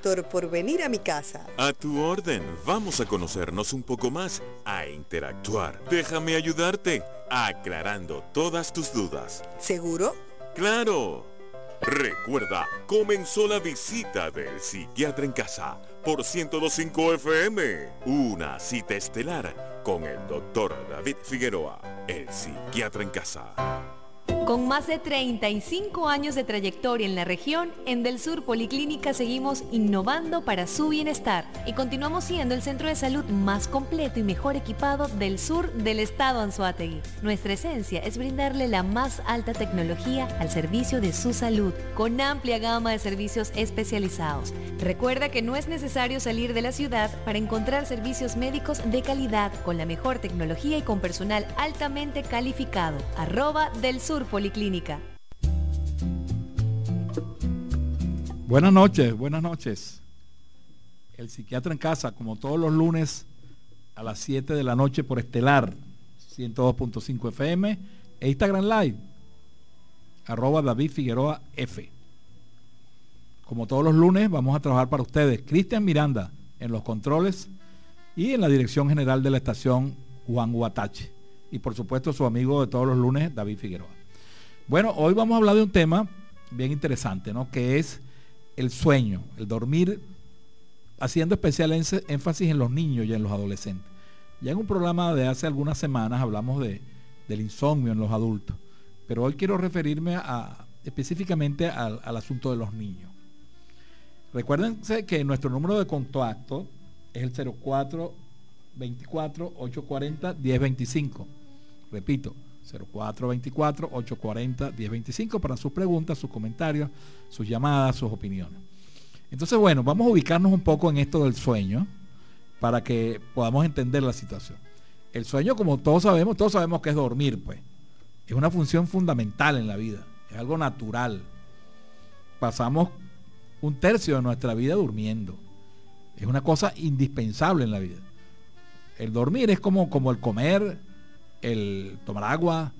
doctor, por venir a mi casa. A tu orden. Vamos a conocernos un poco más, a interactuar. Déjame ayudarte, aclarando todas tus dudas. ¿Seguro? ¡Claro! Recuerda, comenzó la visita del psiquiatra en casa por 1025 FM. Una cita estelar con el doctor David Figueroa, el psiquiatra en casa. Con más de 35 años de trayectoria en la región, en Del Sur Policlínica seguimos innovando para su bienestar y continuamos siendo el centro de salud más completo y mejor equipado del sur del estado Anzuategui. Nuestra esencia es brindarle la más alta tecnología al servicio de su salud, con amplia gama de servicios especializados. Recuerda que no es necesario salir de la ciudad para encontrar servicios médicos de calidad con la mejor tecnología y con personal altamente calificado. Arroba del Sur. Buenas noches, buenas noches. El psiquiatra en casa, como todos los lunes a las 7 de la noche por Estelar 102.5 FM e Instagram Live, arroba David Figueroa F. Como todos los lunes, vamos a trabajar para ustedes. Cristian Miranda en los controles y en la dirección general de la estación Juan Guatache. Y por supuesto su amigo de todos los lunes, David Figueroa. Bueno, hoy vamos a hablar de un tema bien interesante, ¿no? Que es el sueño, el dormir, haciendo especial énfasis en los niños y en los adolescentes. Ya en un programa de hace algunas semanas hablamos de, del insomnio en los adultos, pero hoy quiero referirme específicamente al, al asunto de los niños. Recuérdense que nuestro número de contacto es el 04 24 840 1025. Repito, 0424-840-1025 para sus preguntas, sus comentarios, sus llamadas, sus opiniones. Entonces, bueno, vamos a ubicarnos un poco en esto del sueño para que podamos entender la situación. El sueño, como todos sabemos, todos sabemos que es dormir, pues. Es una función fundamental en la vida, es algo natural. Pasamos un tercio de nuestra vida durmiendo. Es una cosa indispensable en la vida. El dormir es como, como el comer, el tomar agua,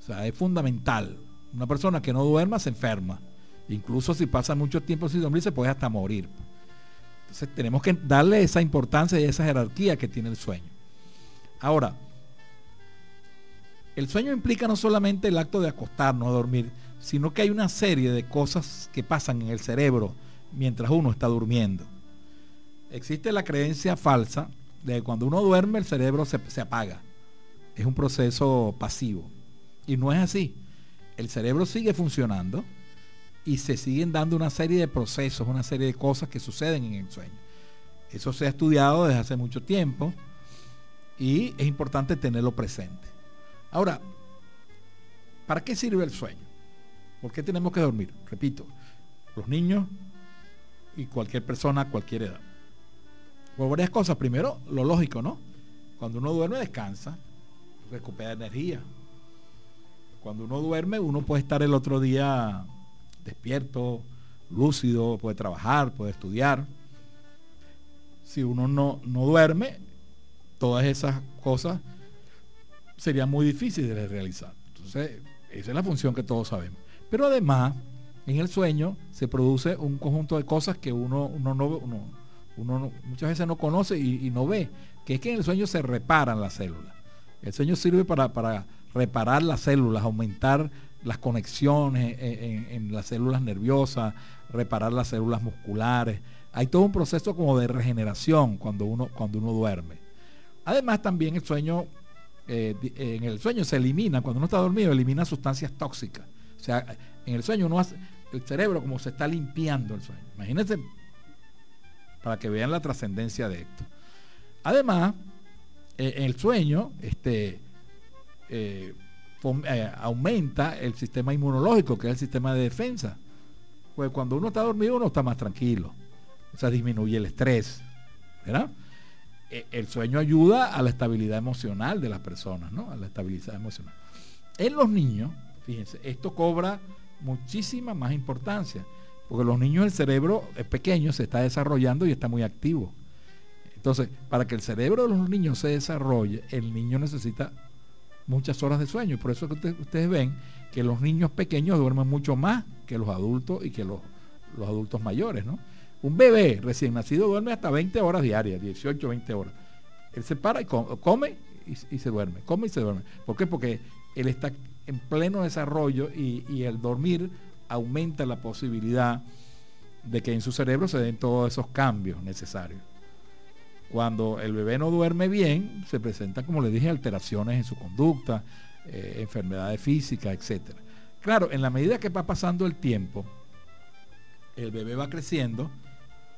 o sea, es fundamental. Una persona que no duerma se enferma. Incluso si pasa mucho tiempo sin dormir se puede hasta morir. Entonces tenemos que darle esa importancia y esa jerarquía que tiene el sueño. Ahora, el sueño implica no solamente el acto de acostarnos a dormir, sino que hay una serie de cosas que pasan en el cerebro mientras uno está durmiendo. Existe la creencia falsa de que cuando uno duerme el cerebro se, se apaga es un proceso pasivo. Y no es así. El cerebro sigue funcionando y se siguen dando una serie de procesos, una serie de cosas que suceden en el sueño. Eso se ha estudiado desde hace mucho tiempo y es importante tenerlo presente. Ahora, ¿para qué sirve el sueño? ¿Por qué tenemos que dormir? Repito, los niños y cualquier persona a cualquier edad. Por varias cosas. Primero, lo lógico, ¿no? Cuando uno duerme, descansa recupera energía. Cuando uno duerme, uno puede estar el otro día despierto, lúcido, puede trabajar, puede estudiar. Si uno no, no duerme, todas esas cosas serían muy difíciles de realizar. Entonces, esa es la función que todos sabemos. Pero además, en el sueño se produce un conjunto de cosas que uno, uno, no, uno, uno muchas veces no conoce y, y, no ve, que es que en el sueño se reparan las células. El sueño sirve para, reparar las células, aumentar las conexiones en, las células nerviosas, reparar las células musculares. Hay todo un proceso como de regeneración cuando uno, cuando uno duerme. Además también el sueño, eh, en el sueño se elimina, cuando uno está dormido, elimina sustancias tóxicas. O sea, en el sueño uno hace, el cerebro como se está limpiando el sueño. Imagínense para que vean la trascendencia de esto. Además, eh, el sueño este, eh, eh, aumenta el sistema inmunológico, que es el sistema de defensa. Pues cuando uno está dormido uno está más tranquilo. O sea, disminuye el estrés. ¿verdad? el sueño ayuda a la estabilidad emocional de las personas, ¿no? A la estabilidad emocional. En los niños, fíjense, esto cobra muchísima más importancia, porque los niños el cerebro es pequeño, se está desarrollando y está muy activo. Entonces, para que el cerebro de los niños se desarrolle, el niño necesita muchas horas de sueño. Por eso que ustedes ven que los niños pequeños duermen mucho más que los adultos y que los, adultos mayores, ¿no? Un bebé recién nacido duerme hasta 20 horas diarias, 18, 20 horas. Él se para y come, y, se duerme, come y se duerme. ¿Por qué? Porque él está en pleno desarrollo y, y el dormir aumenta la posibilidad de que en su cerebro se den todos esos cambios necesarios. Cuando el bebé no duerme bien, se presentan, como le dije, alteraciones en su conducta, eh, enfermedades físicas, etc. Claro, en la medida que va pasando el tiempo, el bebé va creciendo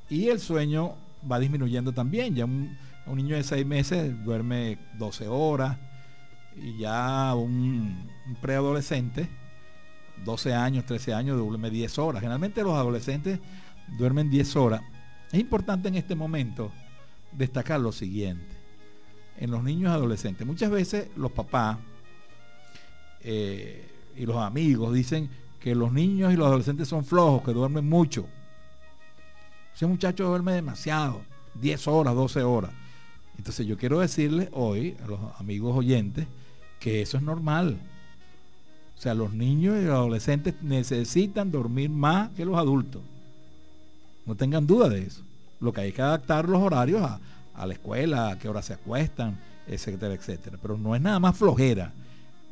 y el sueño va disminuyendo también. Ya un, niño de 6 meses duerme 12 horas y ya un, un preadolescente, 12 años, 13 años, duerme 10 horas. Generalmente los adolescentes duermen 10 horas. Es importante en este momento destacar lo siguiente. En los niños y adolescentes, muchas veces los papás eh, y los amigos dicen que los niños y los adolescentes son flojos, que duermen mucho. Ese muchacho duerme demasiado, 10 horas, 12 horas. Entonces yo quiero decirles hoy a los amigos oyentes que eso es normal. O sea, los niños y los adolescentes necesitan dormir más que los adultos. No tengan duda de eso. Lo que hay que adaptar los horarios a, la escuela, a qué hora se acuestan, etcétera, etcétera. Pero no es nada más flojera.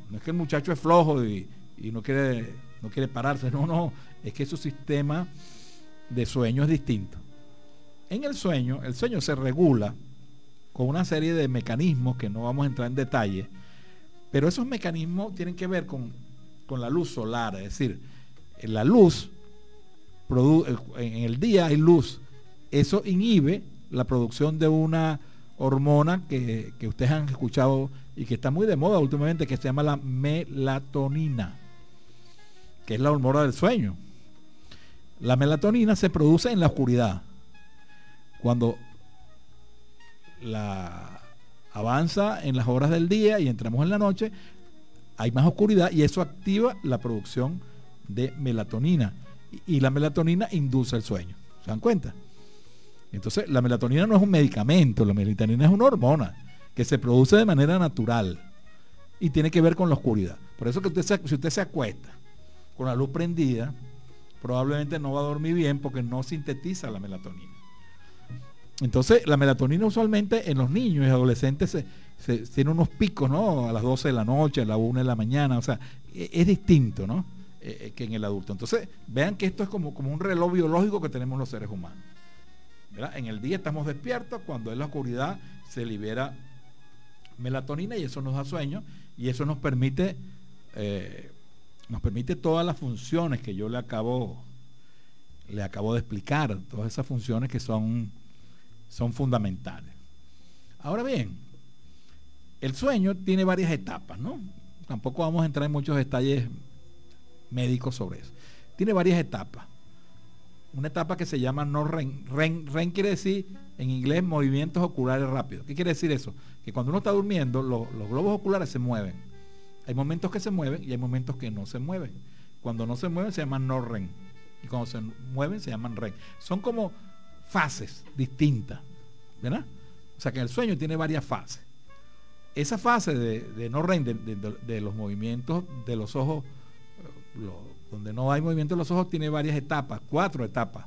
No es que el muchacho es flojo y, no, quiere, no quiere pararse. No, no. Es que su sistema de sueño es distinto. En el sueño, el sueño se regula con una serie de mecanismos que no vamos a entrar en detalle, pero esos mecanismos tienen que ver con, con la luz solar, es decir, la luz, en el día hay luz, eso inhibe la producción de una hormona que, ustedes han escuchado y que está muy de moda últimamente, que se llama la melatonina, que es la hormona del sueño. La melatonina se produce en la oscuridad. Cuando la avanza en las horas del día y entramos en la noche, hay más oscuridad y eso activa la producción de melatonina. Y la melatonina induce el sueño. ¿Se dan cuenta? Entonces, la melatonina no es un medicamento, la melatonina es una hormona que se produce de manera natural y tiene que ver con la oscuridad. Por eso que si usted se acuesta con la luz prendida, probablemente no va a dormir bien porque no sintetiza la melatonina. Entonces, la melatonina usualmente en los niños y adolescentes tiene unos picos, ¿no? A las 12 de la noche, a las 1 de la mañana, o sea, e, es, distinto, ¿no? Eh, eh, que en el adulto. Entonces, vean que esto es como un reloj biológico que tenemos los seres humanos. En el día estamos despiertos, cuando en la oscuridad se libera melatonina y eso nos da sueño y eso nos permite, eh, nos permite todas las funciones que yo le acabo, le acabo de explicar, todas esas funciones que son, son fundamentales. Ahora bien, el sueño tiene varias etapas, ¿no? Tampoco vamos a entrar en muchos detalles médicos sobre eso. Tiene varias etapas una etapa que se llama no REM. REM, quiere decir en inglés movimientos oculares rápidos. ¿Qué quiere decir eso? Que cuando uno está durmiendo, los globos oculares se mueven. Hay momentos que se mueven y hay momentos que no se mueven. Cuando no se mueven se llaman no REM. Y cuando se mueven se llaman REM. Son como fases distintas. ¿Verdad? O sea que el sueño tiene varias fases. Esa fase de, no REM, de, los movimientos de los ojos, eh, donde no hay movimiento de los ojos, tiene varias etapas, cuatro etapas.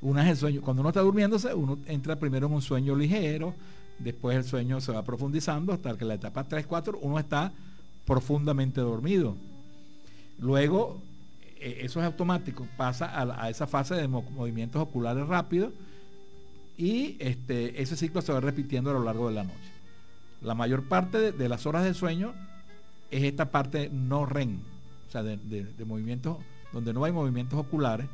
Una es el sueño. Cuando uno está durmiéndose, uno entra primero en un sueño ligero, después el sueño se va profundizando hasta que la etapa 3, 4, uno está profundamente dormido. Luego, e, eso es automático, pasa a, esa fase de movimientos oculares rápidos y este, ese ciclo se va repitiendo a lo largo de la noche. La mayor parte de, las horas de sueño es esta parte no REM, o sea, de, movimientos, donde no hay movimientos oculares,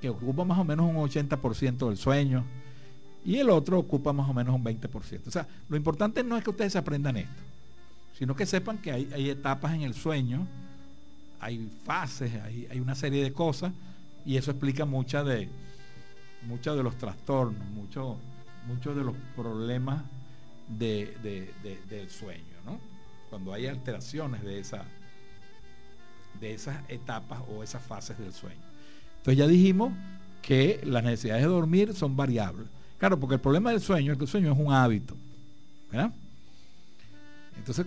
que ocupa más o menos un 80% del sueño, y el otro ocupa más o menos un 20%. O sea, lo importante no es que ustedes aprendan esto, sino que sepan que hay, etapas en el sueño, hay fases, hay, una serie de cosas, y eso explica muchas de, muchos de los trastornos, muchos de los problemas del sueño, ¿no? Cuando hay alteraciones de esa, de esas etapas o esas fases del sueño. Entonces ya dijimos que las necesidades de dormir son variables. Claro, porque el problema del sueño es que el sueño es un hábito. ¿verdad? Entonces,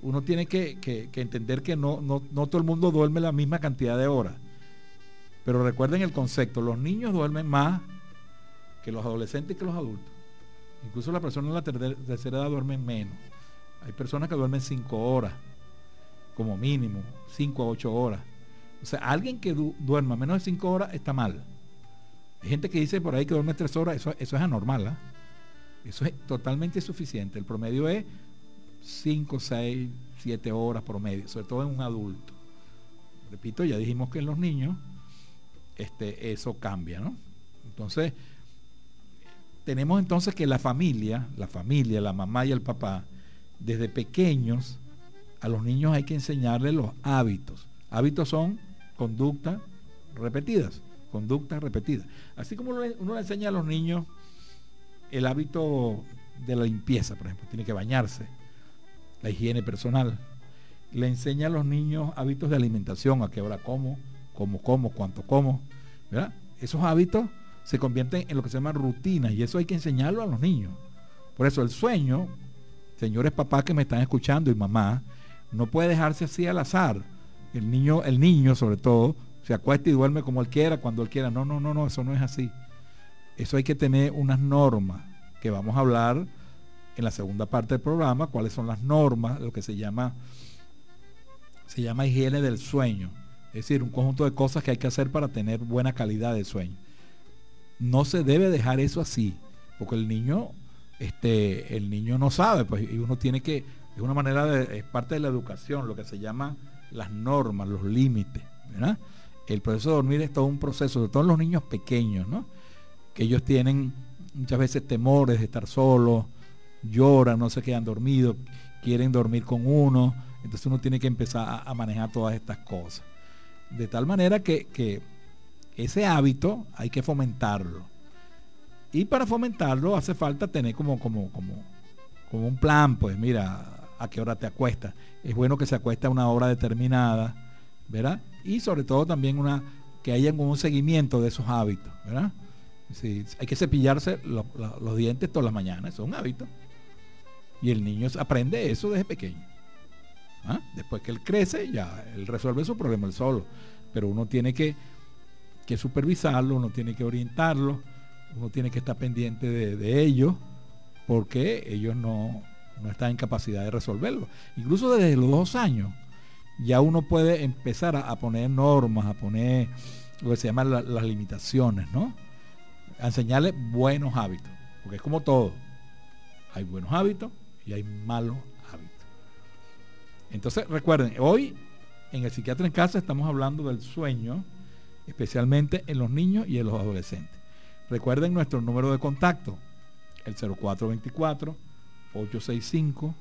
uno tiene que, entender que no, no, todo el mundo duerme la misma cantidad de horas. Pero recuerden el concepto, los niños duermen más que los adolescentes y que los adultos. Incluso las personas de la tercera edad duermen menos. Hay personas que duermen 5 horas, como mínimo, 5 a 8 horas. O sea, alguien que duerma menos de 5 horas está mal. Hay gente que dice por ahí que duerme 3 horas, eso, eso es anormal. ¿ah? Eso es totalmente suficiente. El promedio es 5, 6, 7 horas promedio, sobre todo en un adulto. Repito, ya dijimos que en los niños este, eso cambia, ¿no? Entonces, tenemos entonces que la familia, la familia, la mamá y el papá, desde pequeños, a los niños hay que enseñarles los hábitos. Hábitos son conductas repetidas, conductas repetidas. Así como uno le enseña a los niños el hábito de la limpieza, por ejemplo, tiene que bañarse, la higiene personal. Le enseña a los niños hábitos de alimentación, a qué hora como, cómo como, cuánto como. Esos hábitos se convierten en lo que se llama rutinas y eso hay que enseñarlo a los niños. Por eso el sueño, señores papás que me están escuchando y mamá, no puede dejarse así al azar. El niño, el niño sobre todo, se acuesta y duerme como él quiera, cuando él quiera. No, no, no, no, eso no es así. Eso hay que tener unas normas que vamos a hablar en la segunda parte del programa, cuáles son las normas, lo que se llama se llama higiene del sueño, es decir, un conjunto de cosas que hay que hacer para tener buena calidad de sueño. No se debe dejar eso así, porque el niño este el niño no sabe, pues y uno tiene que de una manera de, es parte de la educación, lo que se llama las normas, los límites, ¿verdad? El proceso de dormir es todo un proceso, sobre todo los niños pequeños, ¿no? Que ellos tienen muchas veces temores de estar solos, lloran, no se quedan dormidos, quieren dormir con uno, entonces uno tiene que empezar a, manejar todas estas cosas. De tal manera que, ese hábito hay que fomentarlo. Y para fomentarlo hace falta tener como, como, como, como un plan, pues mira, a qué hora te acuestas. Es bueno que se acueste a una hora determinada, ¿verdad? Y sobre todo también una que haya un seguimiento de esos hábitos, ¿verdad? hay que cepillarse los dientes todas las mañanas, eso es un hábito. Y el niño aprende eso desde pequeño. ¿Ah? Después que él crece, ya él resuelve su problema él solo. Pero uno tiene que, que supervisarlo, uno tiene que orientarlo, uno tiene que estar pendiente de, ellos, porque ellos no, están en capacidad de resolverlo. Incluso desde los dos años, ya uno puede empezar a, poner normas, a poner lo que se llaman las limitaciones, ¿no? A enseñarle buenos hábitos, porque es como todo. Hay buenos hábitos y hay malos hábitos. Entonces, recuerden, hoy en el psiquiatra en casa estamos hablando del sueño, especialmente en los niños y en los adolescentes. Recuerden nuestro número de contacto, el 0424 865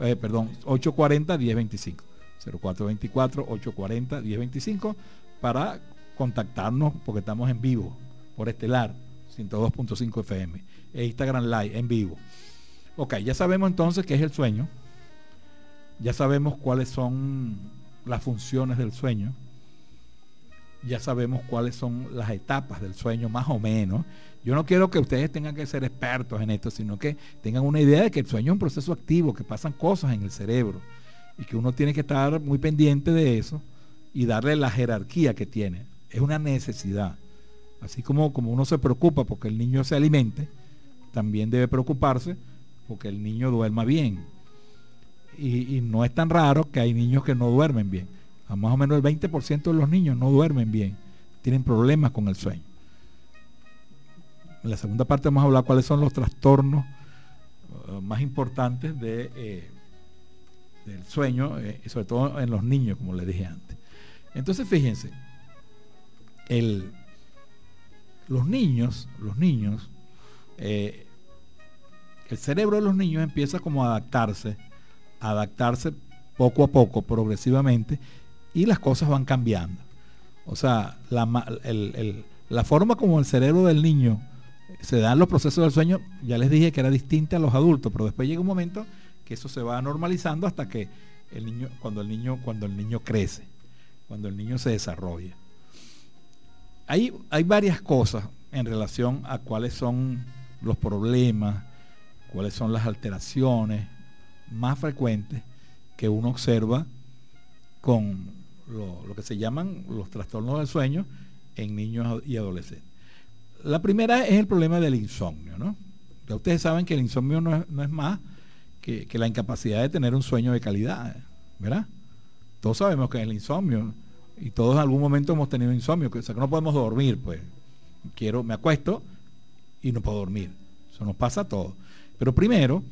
eh, perdón, 840 1025. 0424 840 1025 para contactarnos porque estamos en vivo por Estelar 102.5 FM e Instagram Live en vivo. Ok, ya sabemos entonces qué es el sueño. Ya sabemos cuáles son las funciones del sueño. Ya sabemos cuáles son las etapas del sueño, más o menos. Yo no quiero que ustedes tengan que ser expertos en esto, sino que tengan una idea de que el sueño es un proceso activo, que pasan cosas en el cerebro y que uno tiene que estar muy pendiente de eso y darle la jerarquía que tiene. Es una necesidad. Así como, como uno se preocupa porque el niño se alimente, también debe preocuparse porque el niño duerma bien. Y, no es tan raro que hay niños que no duermen bien. A más o menos el 20% de los niños no duermen bien, tienen problemas con el sueño. En la segunda parte vamos a hablar cuáles son los trastornos uh, más importantes de, eh, del sueño, eh, sobre todo en los niños, como les dije antes. Entonces, fíjense, el, los niños, los niños, eh, el cerebro de los niños empieza como a adaptarse, a adaptarse poco a poco, progresivamente, y las cosas van cambiando. O sea, la, la forma como el cerebro del niño se dan los procesos del sueño, ya les dije que era distinta a los adultos, pero después llega un momento que eso se va normalizando hasta que el niño, cuando el niño, cuando el niño crece, cuando el niño se desarrolla. Hay, hay varias cosas en relación a cuáles son los problemas, cuáles son las alteraciones más frecuentes que uno observa con lo, que se llaman los trastornos del sueño en niños y adolescentes. La primera es el problema del insomnio, ¿no? Ya ustedes saben que el insomnio no es, más que, la incapacidad de tener un sueño de calidad, ¿verdad? Todos sabemos que el insomnio, y todos en algún momento hemos tenido insomnio, o sea que no podemos dormir, pues. Quiero, me acuesto y no puedo dormir. Eso nos pasa a todos. Pero primero,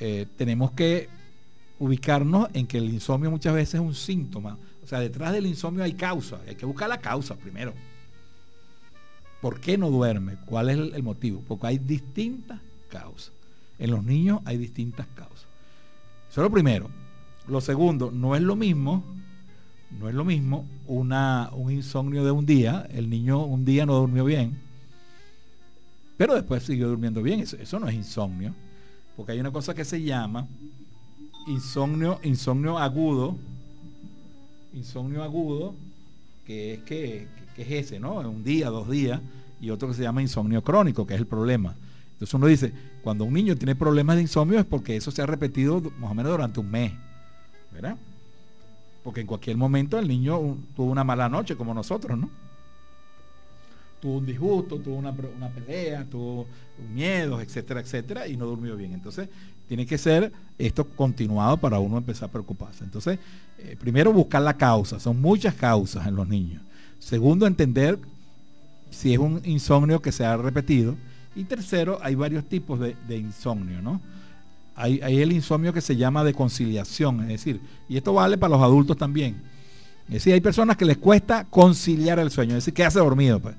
eh, tenemos que ubicarnos en que el insomnio muchas veces es un síntoma. O sea, detrás del insomnio hay causa. Hay que buscar la causa primero. ¿Por qué no duerme? ¿Cuál es el, motivo? Porque hay distintas causas. En los niños hay distintas causas. Eso es lo primero. Lo segundo, no es lo mismo, no es lo mismo una, un insomnio de un día. El niño un día no durmió bien, pero después siguió durmiendo bien. Eso, eso no es insomnio. Porque hay una cosa que se llama insomnio, insomnio agudo. Insomnio agudo, que es que que es ese, ¿no? Un día, dos días, y otro que se llama insomnio crónico, que es el problema. Entonces uno dice, cuando un niño tiene problemas de insomnio es porque eso se ha repetido más o menos durante un mes, ¿verdad? Porque en cualquier momento el niño tuvo una mala noche como nosotros, ¿no? Tuvo un disgusto, tuvo una, pelea, tuvo miedos, etcétera, etcétera, y no durmió bien. Entonces, tiene que ser esto continuado para uno empezar a preocuparse. Entonces, eh, primero buscar la causa. Son muchas causas en los niños. Segundo, entender si es un insomnio que se ha repetido. Y tercero, hay varios tipos de, insomnio, ¿no? Hay, el insomnio que se llama de conciliación, es decir, y esto vale para los adultos también. Es decir, hay personas que les cuesta conciliar el sueño, es decir, hace dormido. Pues.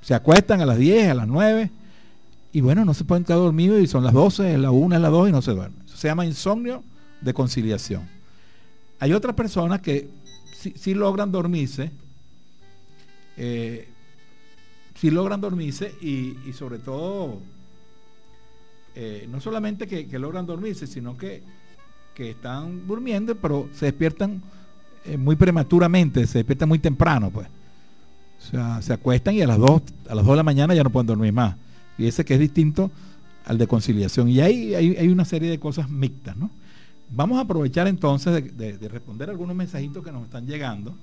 Se acuestan a las 10, a las 9, y bueno, no se pueden quedar dormidos y son las 12, la 1, las 2 y no se duermen. Eso se llama insomnio de conciliación. Hay otras personas que sí logran dormirse, eh, si logran dormirse y, sobre todo, eh, no solamente que, logran dormirse, sino que, están durmiendo, pero se despiertan eh, muy prematuramente, se despiertan muy temprano, pues. O sea, se acuestan y a las 2, a las 2 de la mañana ya no pueden dormir más. Y ese que es distinto al de conciliación. Y ahí hay, una serie de cosas mixtas, ¿no? Vamos a aprovechar entonces de, de responder algunos mensajitos que nos están llegando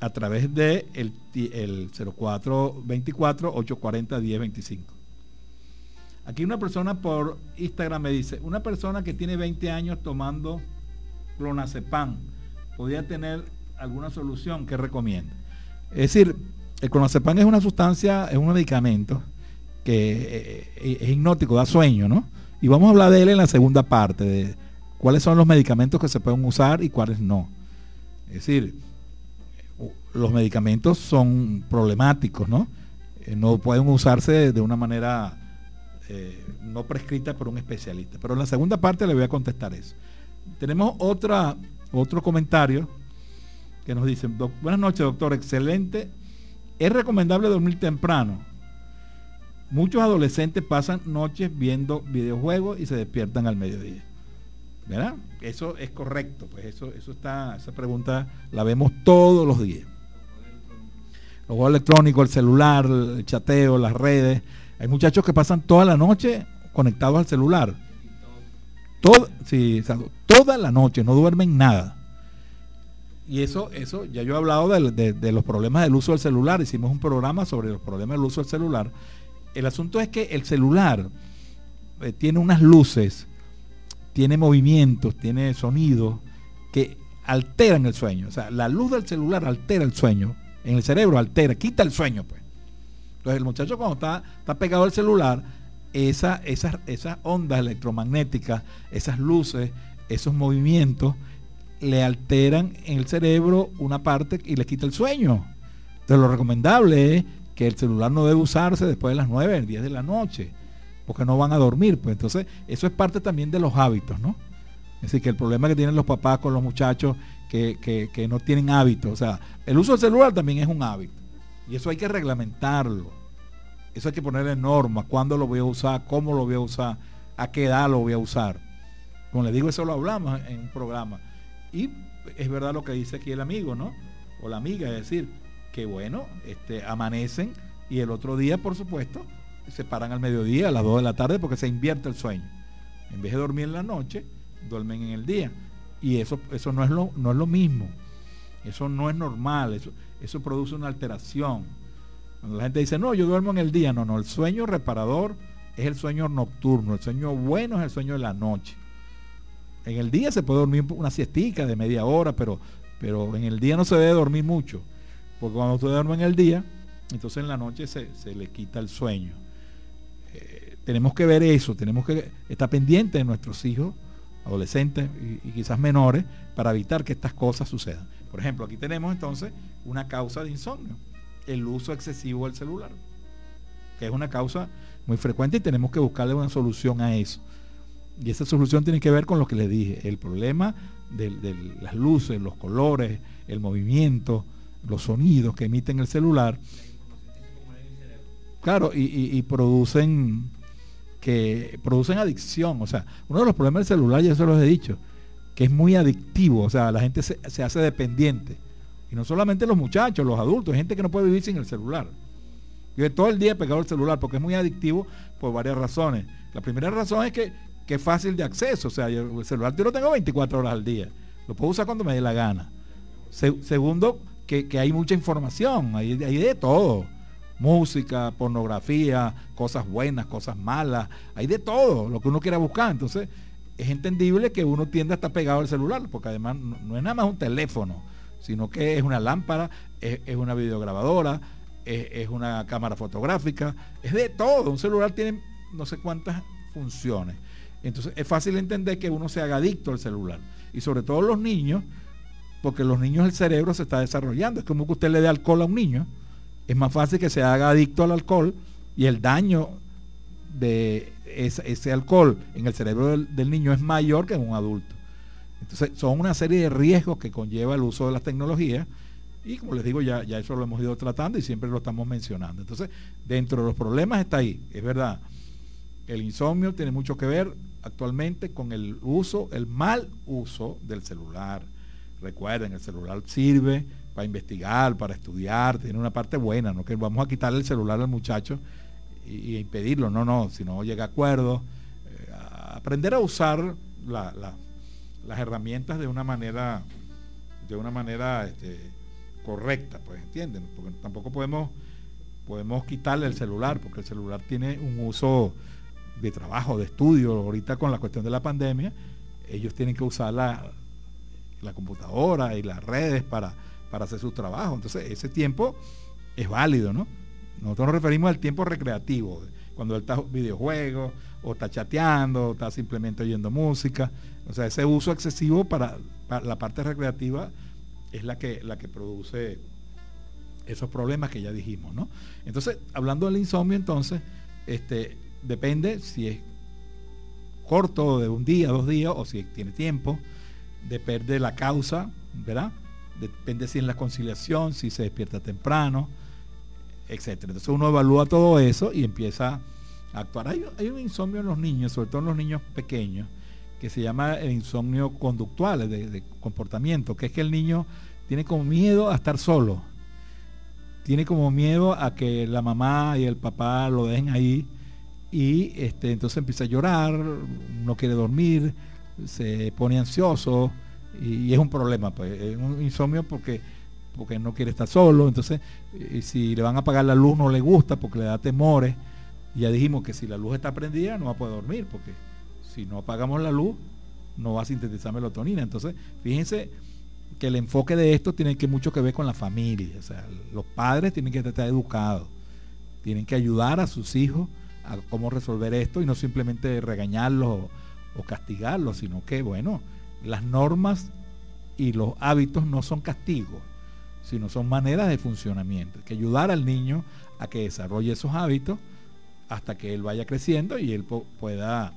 a través de el, el 0424-840-1025. Aquí una persona por Instagram me dice, una persona que tiene 20 años tomando clonazepam, ¿podría tener alguna solución que recomienda? Es decir, el clonazepam es una sustancia, es un medicamento que eh, es hipnótico, da sueño, ¿no? Y vamos a hablar de él en la segunda parte, de cuáles son los medicamentos que se pueden usar y cuáles no. Es decir, los medicamentos son problemáticos, ¿no? Eh, no pueden usarse de una manera eh, no prescrita por un especialista. Pero en la segunda parte le voy a contestar eso. Tenemos otra, otro comentario que nos dice, buenas noches doctor, excelente. Es recomendable dormir temprano. Muchos adolescentes pasan noches viendo videojuegos y se despiertan al mediodía. ¿Verdad? Eso es correcto, pues eso, eso está, esa pregunta la vemos todos los días los juegos electrónicos, el celular, el chateo, las redes. Hay muchachos que pasan toda la noche conectados al celular. Todo, sí, toda la noche, no duermen nada. Y eso, eso, ya yo he hablado de, los problemas del uso del celular, hicimos un programa sobre los problemas del uso del celular. El asunto es que el celular eh, tiene unas luces, tiene movimientos, tiene sonidos que alteran el sueño. O sea, la luz del celular altera el sueño en el cerebro, altera, quita el sueño, pues. Entonces el muchacho cuando está, está pegado al celular, esa, esas, esas ondas electromagnéticas, esas luces, esos movimientos, le alteran en el cerebro una parte y le quita el sueño. Entonces lo recomendable es que el celular no debe usarse después de las 9, 10 de la noche, porque no van a dormir. Pues entonces eso es parte también de los hábitos, ¿no? Es decir, que el problema que tienen los papás con los muchachos que, no tienen hábito. O sea, el uso del celular también es un hábito. Y eso hay que reglamentarlo. Eso hay que ponerle normas. ¿Cuándo lo voy a usar? ¿Cómo lo voy a usar? ¿A qué edad lo voy a usar? Como le digo, eso lo hablamos en un programa. Y es verdad lo que dice aquí el amigo, ¿no? O la amiga, es decir, que bueno, este, amanecen y el otro día, por supuesto, se paran al mediodía, a las 2 de la tarde, porque se invierte el sueño. En vez de dormir en la noche, duermen en el día. Y eso, eso no, es lo, no es lo mismo. Eso no es normal. Eso, eso produce una alteración. Cuando la gente dice, no, yo duermo en el día, no, no, el sueño reparador es el sueño nocturno, el sueño bueno es el sueño de la noche. En el día se puede dormir una siestica de media hora, pero, pero en el día no se debe dormir mucho, porque cuando usted duerme en el día, entonces en la noche se, le quita el sueño. Tenemos que ver eso, tenemos que estar pendientes de nuestros hijos, adolescentes y, y quizás menores, para evitar que estas cosas sucedan. Por ejemplo, aquí tenemos entonces una causa de insomnio, el uso excesivo del celular, que es una causa muy frecuente y tenemos que buscarle una solución a eso. Y esa solución tiene que ver con lo que le dije, el problema de, las luces, los colores, el movimiento, los sonidos que emiten el celular. Claro, y, producen que producen adicción. O sea, uno de los problemas del celular, ya se los he dicho, que es muy adictivo. O sea, la gente se, se hace dependiente. Y no solamente los muchachos, los adultos, gente que no puede vivir sin el celular. Vive todo el día pegado al celular porque es muy adictivo por varias razones. La primera razón es que, es fácil de acceso. O sea, el celular yo lo tengo 24 horas al día. Lo puedo usar cuando me dé la gana. segundo, que, hay mucha información. Hay, hay de todo. Música, pornografía, cosas buenas, cosas malas. Hay de todo, lo que uno quiera buscar. Entonces, es entendible que uno tienda a estar pegado al celular, porque además no, es nada más un teléfono, sino que es una lámpara, es, una videograbadora, es, una cámara fotográfica, es de todo. Un celular tiene no sé cuántas funciones. Entonces es fácil entender que uno se haga adicto al celular. Y sobre todo los niños, porque los niños el cerebro se está desarrollando. Es como que usted le dé alcohol a un niño. Es más fácil que se haga adicto al alcohol y el daño de ese, alcohol en el cerebro del, niño es mayor que en un adulto. Entonces son una serie de riesgos que conlleva el uso de las tecnologías y como les digo, ya, ya eso lo hemos ido tratando y siempre lo estamos mencionando. Entonces, dentro de los problemas está ahí, es verdad. El insomnio tiene mucho que ver actualmente con el uso, el mal uso del celular. Recuerden, el celular sirve para investigar, para estudiar, tiene una parte buena, no que vamos a quitarle el celular al muchacho y, impedirlo, no, no, si no llega a acuerdo, eh, aprender a usar las herramientas de una manera, de una manera este, correcta, pues entienden, porque tampoco podemos, podemos quitarle el celular, porque el celular tiene un uso de trabajo, de estudio, ahorita con la cuestión de la pandemia, ellos tienen que usar la, la computadora y las redes para, para hacer su trabajo. Entonces, ese tiempo es válido, ¿no? Nosotros nos referimos al tiempo recreativo, cuando él está videojuegos, o está chateando, o está simplemente oyendo música. O sea, ese uso excesivo para, la parte recreativa es la que, la que produce esos problemas que ya dijimos, ¿no? Entonces, hablando del insomnio, entonces, este, depende si es corto, de un día, dos días, o si tiene tiempo, depende de la causa, ¿verdad? Depende si en la conciliación, si se despierta temprano, etcétera. Entonces uno evalúa todo eso y empieza a actuar. Hay, un insomnio en los niños, sobre todo en los niños pequeños, que se llama el insomnio conductual, de, comportamiento, que es que el niño tiene como miedo a estar solo. Tiene como miedo a que la mamá y el papá lo dejen ahí y este, entonces empieza a llorar, no quiere dormir, se pone ansioso y, es un problema, pues, es un insomnio porque porque no quiere estar solo, entonces si le van a apagar la luz no le gusta porque le da temores. Ya dijimos que si la luz está prendida no va a poder dormir, porque si no apagamos la luz no va a sintetizar melatonina. Entonces, fíjense que el enfoque de esto tiene que mucho que ver con la familia. O sea, los padres tienen que estar educados, tienen que ayudar a sus hijos a cómo resolver esto y no simplemente regañarlos o castigarlos, sino que, bueno, las normas y los hábitos no son castigos sino son maneras de funcionamiento. Hay que ayudar al niño a que desarrolle esos hábitos hasta que él vaya creciendo y él pueda,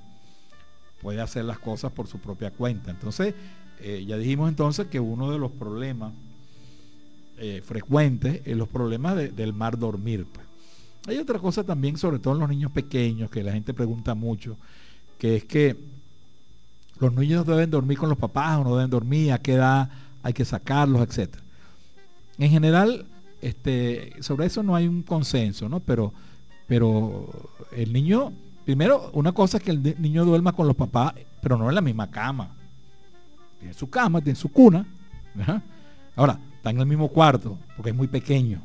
hacer las cosas por su propia cuenta. Entonces, eh, ya dijimos entonces que uno de los problemas eh, frecuentes es los problemas del mar dormir. Pues. Hay otra cosa también, sobre todo en los niños pequeños, que la gente pregunta mucho, que es que los niños deben dormir con los papás o no deben dormir, a qué edad hay que sacarlos, etcétera. En general, este, sobre eso no hay un consenso, ¿no? Pero, pero el niño, primero, una cosa es que el niño duerma con los papás, pero no en la misma cama. Tiene su cama, tiene su cuna. Ahora, está en el mismo cuarto, porque es muy pequeño.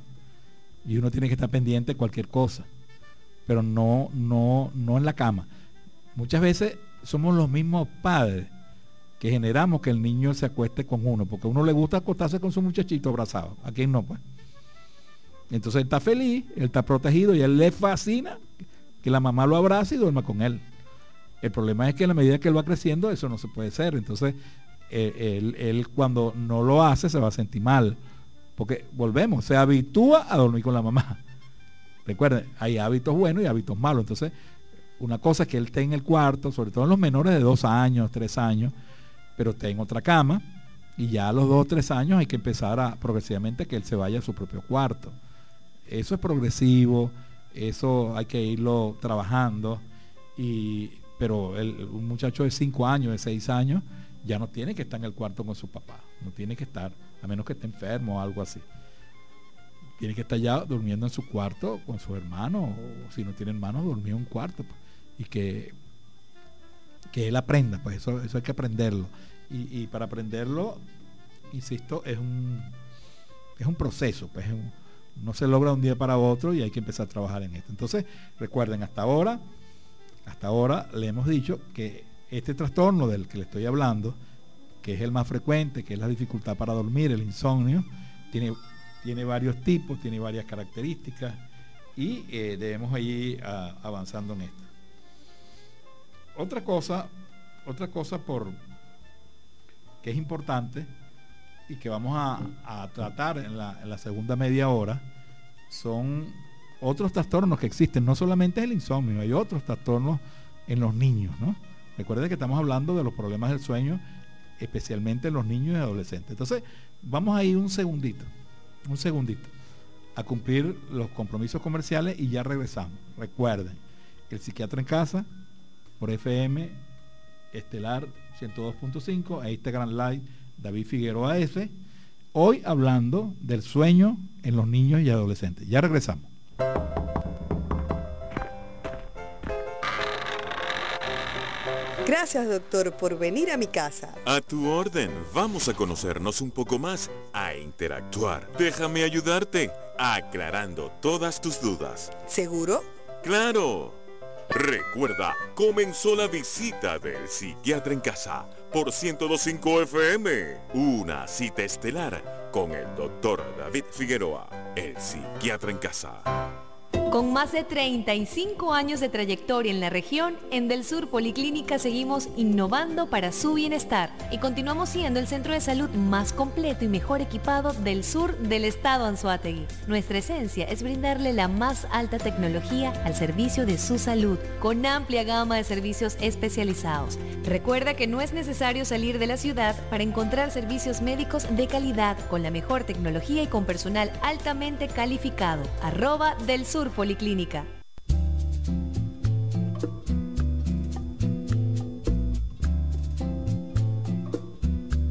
Y uno tiene que estar pendiente de cualquier cosa. Pero no, no, no en la cama. Muchas veces somos los mismos padres que generamos que el niño se acueste con uno, porque a uno le gusta acostarse con su muchachito abrazado. ¿A quién no? Pues. Entonces él está feliz, él está protegido y él le fascina que la mamá lo abrace y duerma con él. El problema es que a la medida que él va creciendo eso no se puede ser. Entonces eh, él, cuando no lo hace se va a sentir mal. Porque volvemos, se habitúa a dormir con la mamá. Recuerden, hay hábitos buenos y hábitos malos. Entonces, una cosa es que él esté en el cuarto, sobre todo en los menores de dos años, tres años, pero esté en otra cama. Y ya a los dos o tres años hay que empezar a progresivamente que él se vaya a su propio cuarto. Eso es progresivo, eso hay que irlo trabajando. Y, pero un muchacho de cinco años, de seis años, ya no tiene que estar en el cuarto con su papá, no tiene que estar, a menos que esté enfermo o algo así. Tiene que estar ya durmiendo en su cuarto con su hermano, o si no tiene hermanos, dormir en un cuarto. Pues, y que, que él aprenda, pues eso, eso hay que aprenderlo. Y, para aprenderlo, insisto, es un, es un proceso, pues no se logra un día para otro y hay que empezar a trabajar en esto. Entonces, recuerden, hasta ahora, hasta ahora le hemos dicho que este trastorno del que le estoy hablando, que es el más frecuente, que es la dificultad para dormir, el insomnio, tiene, tiene varios tipos, tiene varias características y eh, debemos ir avanzando en esto. Otra cosa, otra cosa por que es importante y que vamos a, tratar en la, segunda media hora son otros trastornos que existen, no solamente el insomnio, hay otros trastornos en los niños, ¿no? Recuerden que estamos hablando de los problemas del sueño, especialmente en los niños y adolescentes. Entonces, vamos a ir un segundito, un segundito, a cumplir los compromisos comerciales y ya regresamos. Recuerden, el psiquiatra en casa, por FM, Estelar 102.5, e Instagram Live, David Figueroa F. Hoy hablando del sueño en los niños y adolescentes. Ya regresamos. Gracias, doctor, por venir a mi casa. A tu orden. Vamos a conocernos un poco más, a interactuar. Déjame ayudarte, aclarando todas tus dudas. ¿Seguro? ¡Claro! Recuerda, comenzó la visita del psiquiatra en casa por 1025 FM. Una cita estelar con el doctor David Figueroa, el psiquiatra en casa. Con más de 35 años de trayectoria en la región, en Del Sur Policlínica seguimos innovando para su bienestar y continuamos siendo el centro de salud más completo y mejor equipado del sur del estado Anzuategui. Nuestra esencia es brindarle la más alta tecnología al servicio de su salud, con amplia gama de servicios especializados. Recuerda que no es necesario salir de la ciudad para encontrar servicios médicos de calidad con la mejor tecnología y con personal altamente calificado. Arroba del Sur.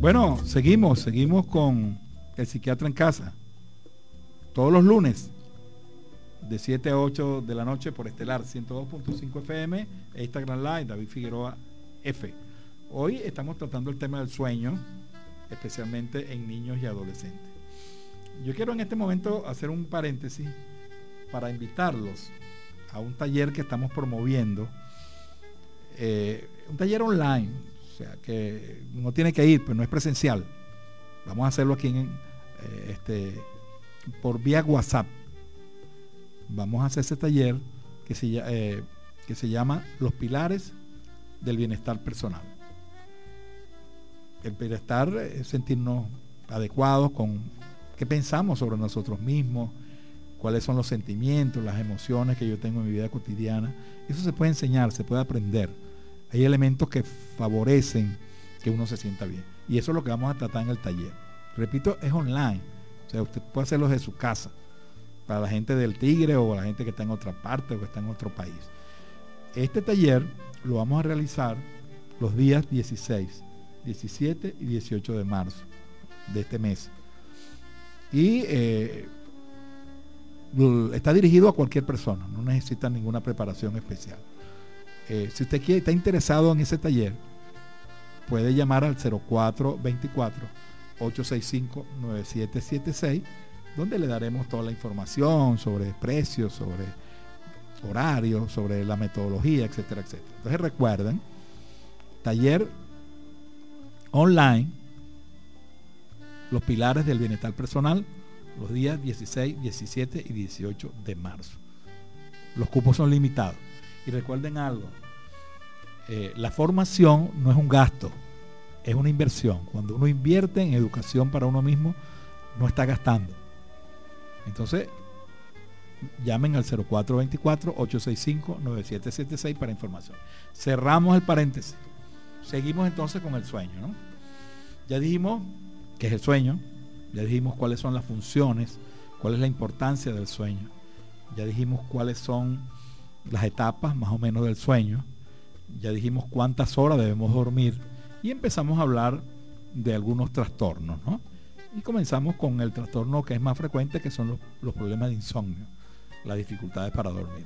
Bueno, seguimos, seguimos con el psiquiatra en casa. Todos los lunes, de 7 a 8 de la noche por Estelar 102.5 FM Instagram Live, David Figueroa F. Hoy estamos tratando el tema del sueño, especialmente en niños y adolescentes. Yo quiero en este momento hacer un paréntesis para invitarlos a un taller que estamos promoviendo, eh, un taller online, o sea que no tiene que ir, pero no es presencial. Vamos a hacerlo aquí en, eh, este, por vía WhatsApp. Vamos a hacer ese taller que se, eh, que se llama Los Pilares del Bienestar Personal. El bienestar es sentirnos adecuados con qué pensamos sobre nosotros mismos, cuáles son los sentimientos, las emociones que yo tengo en mi vida cotidiana. Eso se puede enseñar, se puede aprender. Hay elementos que favorecen que uno se sienta bien. Y eso es lo que vamos a tratar en el taller. Repito, es online. O sea, usted puede hacerlo desde su casa. Para la gente del Tigre o la gente que está en otra parte o que está en otro país. Este taller lo vamos a realizar los días 16, 17 y 18 de marzo de este mes. Y eh, está dirigido a cualquier persona, no necesita ninguna preparación especial. Eh, si usted quiere, está interesado en ese taller, puede llamar al 0424 865-9776, donde le daremos toda la información sobre precios, sobre horarios, sobre la metodología, etcétera, etcétera. Entonces recuerden, taller online, los pilares del bienestar personal, los días 16, 17 y 18 de marzo. Los cupos son limitados. Y recuerden algo, eh, la formación no es un gasto, es una inversión. Cuando uno invierte en educación para uno mismo, no está gastando. Entonces, llamen al 0424-865-9776 para información. Cerramos el paréntesis. Seguimos entonces con el sueño. Ya dijimos qué es el sueño, ya dijimos cuáles son las funciones, cuál es la importancia del sueño, ya dijimos cuáles son las etapas más o menos del sueño, ya dijimos cuántas horas debemos dormir y empezamos a hablar de algunos trastornos, ¿no? Y comenzamos con el trastorno que es más frecuente, que son los, problemas de insomnio, las dificultades para dormir.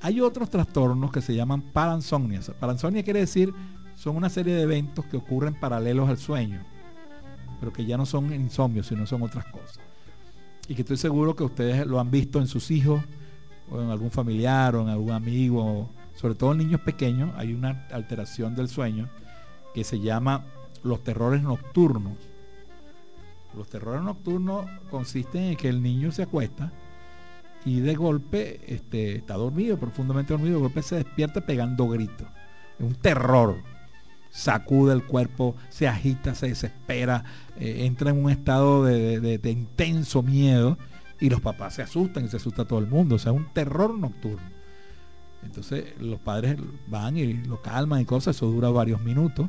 Hay otros trastornos que se llaman paransomnia. Paransomnia quiere decir, son una serie de eventos que ocurren paralelos al sueño, pero que ya no son insomnio, sino son otras cosas. Y que estoy seguro que ustedes lo han visto en sus hijos, o en algún familiar, o en algún amigo, sobre todo en niños pequeños, hay una alteración del sueño que se llama los terrores nocturnos. Los terrores nocturnos consisten en que el niño se acuesta y de golpe este, está dormido, profundamente dormido, de golpe se despierta pegando gritos. Es un terror. Sacude el cuerpo, se agita, se desespera, eh, entra en un estado de, intenso miedo y los papás se asustan y se asusta todo el mundo. O sea, un terror nocturno. Entonces los padres van y lo calman y cosas, eso dura varios minutos,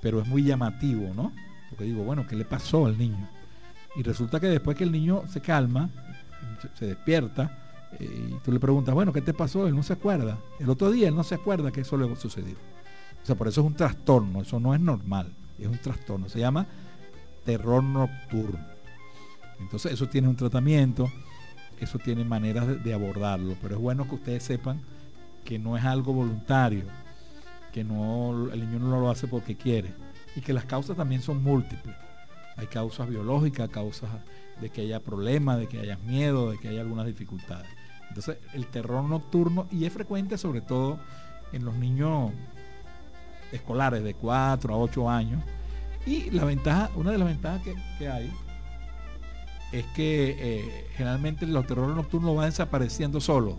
pero es muy llamativo, ¿no? Porque digo, bueno, ¿qué le pasó al niño? Y resulta que después que el niño se calma, se, despierta, eh, y tú le preguntas, bueno, ¿qué te pasó? Él no se acuerda. El otro día él no se acuerda que eso le sucedió. O sea, por eso es un trastorno, eso no es normal, es un trastorno, se llama terror nocturno. Entonces eso tiene un tratamiento, eso tiene maneras de abordarlo, pero es bueno que ustedes sepan que no es algo voluntario, que no, el niño no lo hace porque quiere y que las causas también son múltiples. Hay causas biológicas, causas de que haya problemas, de que haya miedo, de que haya algunas dificultades. Entonces, el terror nocturno, y es frecuente sobre todo en los niños escolares de 4 a 8 años. Y la ventaja, una de las ventajas que, hay es que eh, generalmente los terrores nocturnos van desapareciendo solos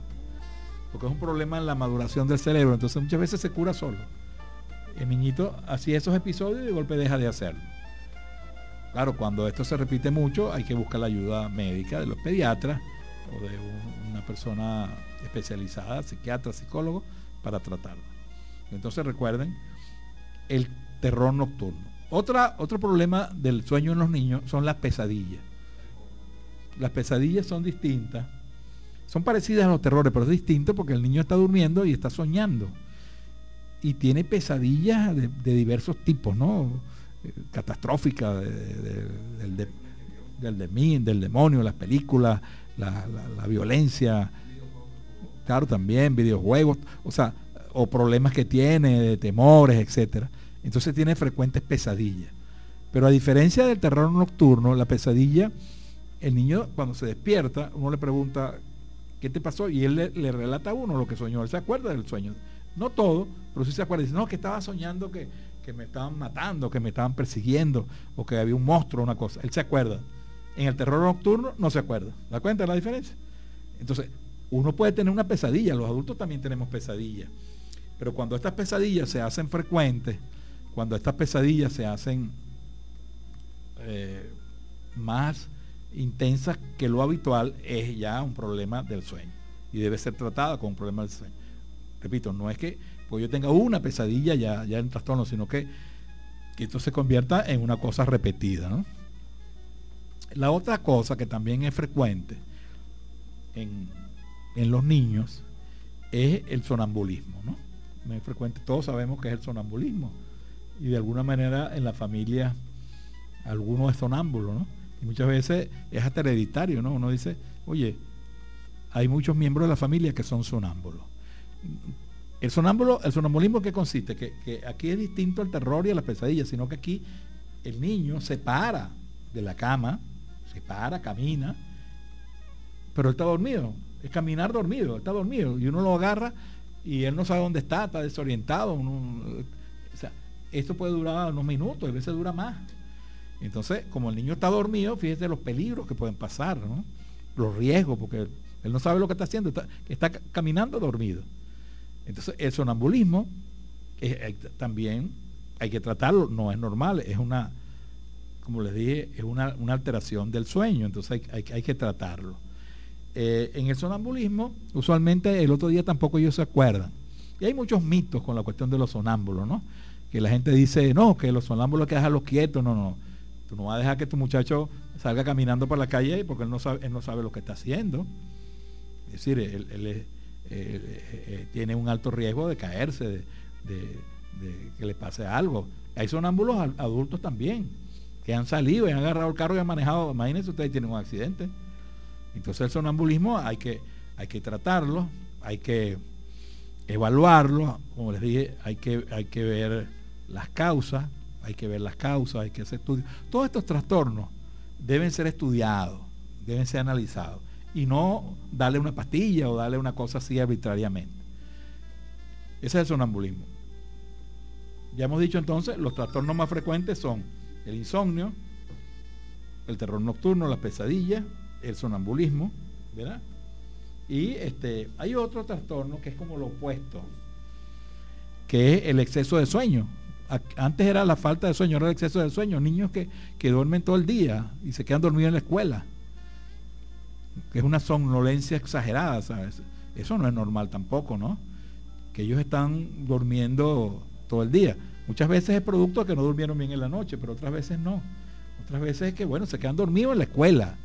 porque es un problema en la maduración del cerebro, entonces muchas veces se cura solo. El niñito hacía esos episodios y de golpe deja de hacerlo. Claro, cuando esto se repite mucho, hay que buscar la ayuda médica de los pediatras o de una persona especializada, psiquiatra, psicólogo, para tratarlo. Entonces recuerden el terror nocturno. Otra, otro problema del sueño en los niños son las pesadillas. Las pesadillas son distintas son parecidas a los terrores, pero es distinto porque el niño está durmiendo y está soñando. Y tiene pesadillas de, diversos tipos, ¿no? Eh, catastróficas, del, del demonio, las películas, la, violencia, claro, también videojuegos, o sea, o problemas que tiene, de temores, etcétera. Entonces tiene frecuentes pesadillas. Pero a diferencia del terror nocturno, la pesadilla, el niño cuando se despierta, uno le pregunta, ¿qué te pasó? Y él le, relata a uno lo que soñó. Él se acuerda del sueño. No todo, pero sí se acuerda. Dice, no, que estaba soñando que, me estaban matando, que me estaban persiguiendo, o que había un monstruo, una cosa. Él se acuerda. En el terror nocturno no se acuerda. ¿Da cuenta de la diferencia? Entonces, uno puede tener una pesadilla, los adultos también tenemos pesadillas. Pero cuando estas pesadillas se hacen frecuentes, cuando estas pesadillas se hacen eh, más intensa que lo habitual es ya un problema del sueño y debe ser tratada como un problema del sueño. Repito, no es que pues yo tenga una pesadilla ya, ya en trastorno, sino que, esto se convierta en una cosa repetida. La otra cosa que también es frecuente en, los niños es el sonambulismo. ¿no? Es frecuente, todos sabemos que es el sonambulismo. Y de alguna manera en la familia alguno es sonámbulo, ¿no? muchas veces es hasta hereditario, ¿no? Uno dice, oye, hay muchos miembros de la familia que son sonámbulos. El sonámbulo, el sonambulismo que consiste, que, aquí es distinto al terror y a las pesadillas, sino que aquí el niño se para de la cama, se para, camina, pero él está dormido, es caminar dormido, está dormido, y uno lo agarra y él no sabe dónde está, está desorientado. o sea, esto puede durar unos minutos, a veces dura más. Entonces, como el niño está dormido, fíjese los peligros que pueden pasar, los riesgos, porque él no sabe lo que está haciendo, está, caminando dormido. Entonces, el sonambulismo también hay que tratarlo, no es normal, es una, como les dije, es una, alteración del sueño, entonces hay, que tratarlo. Eh, en el sonambulismo, usualmente el otro día tampoco ellos se acuerdan. Y hay muchos mitos con la cuestión de los sonámbulos, ¿no? Que la gente dice, no, que los sonámbulos hay que dejarlos quietos, no, no. Tú no vas a dejar que tu muchacho salga caminando por la calle porque él no sabe, él no sabe lo que está haciendo. Es decir, él, eh, tiene un alto riesgo de caerse, de, que le pase algo. Hay sonámbulos adultos también, que han salido y han agarrado el carro y han manejado. Imagínense ustedes tienen un accidente. Entonces el sonambulismo hay que, hay que tratarlo, hay que evaluarlo, como les dije, hay que, hay que ver las causas, hay que ver las causas, hay que hacer estudios. Todos estos trastornos deben ser estudiados, deben ser analizados y no darle una pastilla o darle una cosa así arbitrariamente. Ese es el sonambulismo. Ya hemos dicho entonces, los trastornos más frecuentes son el insomnio, el terror nocturno, las pesadillas, el sonambulismo, ¿verdad? Y este, hay otro trastorno que es como lo opuesto, que es el exceso de sueño. Antes era la falta de sueño, ahora el exceso de sueño. Niños que, que duermen todo el día y se quedan dormidos en la escuela. Que es una somnolencia exagerada, ¿sabes? Eso no es normal tampoco, ¿no? Que ellos están durmiendo todo el día. Muchas veces es producto de que no durmieron bien en la noche, pero otras veces no. Otras veces es que, bueno, se quedan dormidos en la escuela,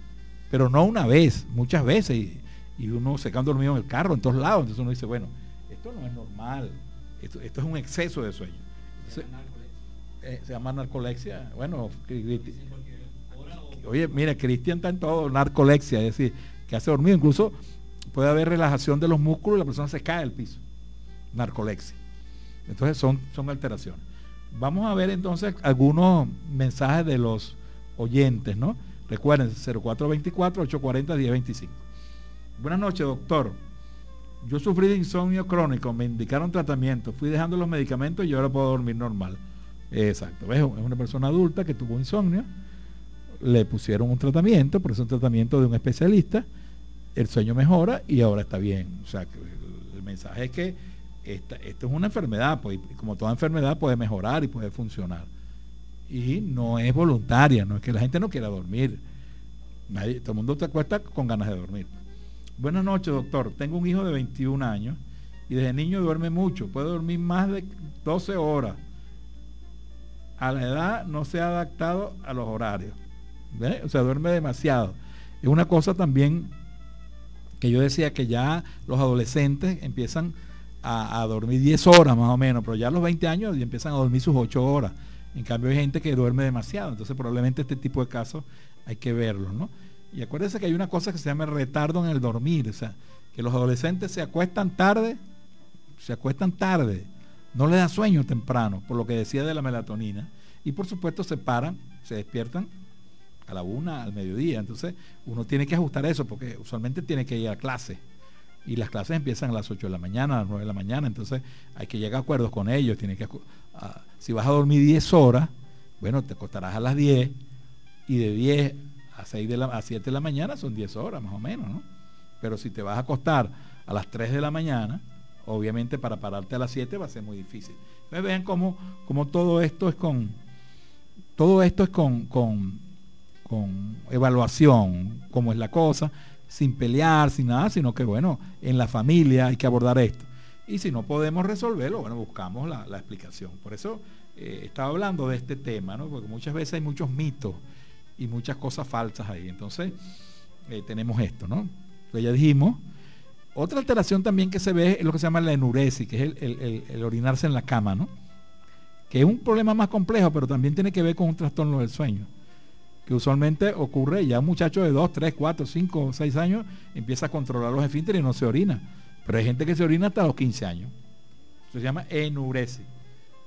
pero no una vez, muchas veces. Y, uno se queda dormido en el carro, en todos lados. Entonces uno dice, bueno, esto no es normal. Esto, es un exceso de sueño. Eh, se, llama narcolexia. Bueno, oye, mira, Cristian está en todo, narcolexia, es decir, que hace dormido. Incluso puede haber relajación de los músculos y la persona se cae al piso. Narcolexia. Entonces son, son alteraciones. Vamos a ver entonces algunos mensajes de los oyentes, ¿no? Recuerden, 0424-840-1025. Buenas noches, doctor. Yo sufrí de insomnio crónico, me indicaron tratamiento, fui dejando los medicamentos y ahora puedo dormir normal. Exacto, es una persona adulta que tuvo insomnio, le pusieron un tratamiento, pero es un tratamiento de un especialista, el sueño mejora y ahora está bien. O sea, el mensaje es que esta, esto es una enfermedad, pues, como toda enfermedad puede mejorar y puede funcionar. Y no es voluntaria, no es que la gente no quiera dormir. Todo el mundo te acuesta con ganas de dormir. Buenas noches, doctor. Tengo un hijo de 21 años y desde niño duerme mucho. Puede dormir más de 12 horas. A la edad no se ha adaptado a los horarios. O sea, duerme demasiado. Es una cosa también que yo decía que ya los adolescentes empiezan a, dormir 10 horas más o menos, pero ya a los 20 años ya empiezan a dormir sus 8 horas. En cambio hay gente que duerme demasiado, entonces probablemente este tipo de casos hay que verlos, ¿no? Y acuérdense que hay una cosa que se llama retardo en el dormir, o sea, que los adolescentes se acuestan tarde, se acuestan tarde, no les da sueño temprano, por lo que decía de la melatonina, y por supuesto se paran, se despiertan a la una, al mediodía, entonces uno tiene que ajustar eso, porque usualmente tiene que ir a clase y las clases empiezan a las 8 de la mañana, a las 9 de la mañana, entonces hay que llegar a acuerdos con ellos, tiene que si vas a dormir 10 horas, bueno, te acostarás a las 10 y de 10 a 6 de la, a 7 de la mañana son 10 horas más o menos, ¿no? Pero si te vas a acostar a las 3 de la mañana, obviamente para pararte a las 7 va a ser muy difícil. Entonces vean cómo, cómo todo esto es con todo esto es con, con, con evaluación, cómo es la cosa sin pelear, sin nada, sino que bueno, en la familia hay que abordar esto. Y si no podemos resolverlo, bueno, buscamos la, explicación. Por eso eh, estaba hablando de este tema, ¿no? Porque muchas veces hay muchos mitos y muchas cosas falsas ahí. Entonces, eh, tenemos esto, ¿no? Pues ya dijimos. Otra alteración también que se ve es lo que se llama la enuresis, que es el, el orinarse en la cama, ¿no? Que es un problema más complejo, pero también tiene que ver con un trastorno del sueño que usualmente ocurre ya un muchacho de 2, 3, 4, 5, 6 años empieza a controlar los esfínteres y no se orina. Pero hay gente que se orina hasta los 15 años. Eso se llama enuresis.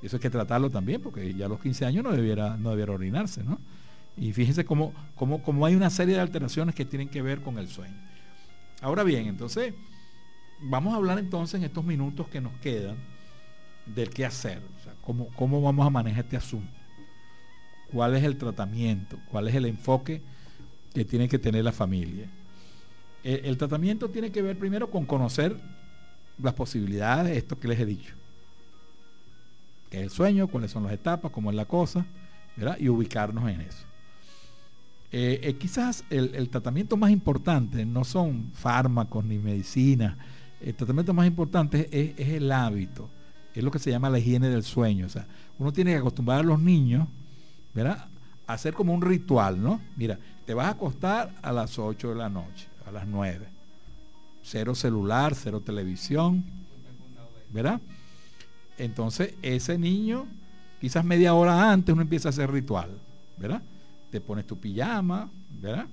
Eso hay que tratarlo también, porque ya a los 15 años no debiera, no debiera orinarse, ¿no? Y fíjense cómo, cómo, cómo hay una serie de alteraciones que tienen que ver con el sueño. Ahora bien, entonces, vamos a hablar entonces en estos minutos que nos quedan del qué hacer, o sea, cómo, cómo vamos a manejar este asunto, cuál es el tratamiento, cuál es el enfoque que tiene que tener la familia. El, tratamiento tiene que ver primero con conocer las posibilidades, de esto que les he dicho, qué es el sueño, cuáles son las etapas, cómo es la cosa, ¿verdad? y ubicarnos en eso. Eh, eh, quizás el, tratamiento más importante no son fármacos ni medicina, el tratamiento más importante es, el hábito, es lo que se llama la higiene del sueño. O sea, uno tiene que acostumbrar a los niños, ¿verdad? A hacer como un ritual, ¿no? Mira, te vas a acostar a las 8 de la noche, las 9. Cero celular, cero televisión, ¿verdad? Entonces, ese niño, quizás media hora antes, uno empieza a hacer ritual, ¿verdad? te pones tu pijama, ¿verdad?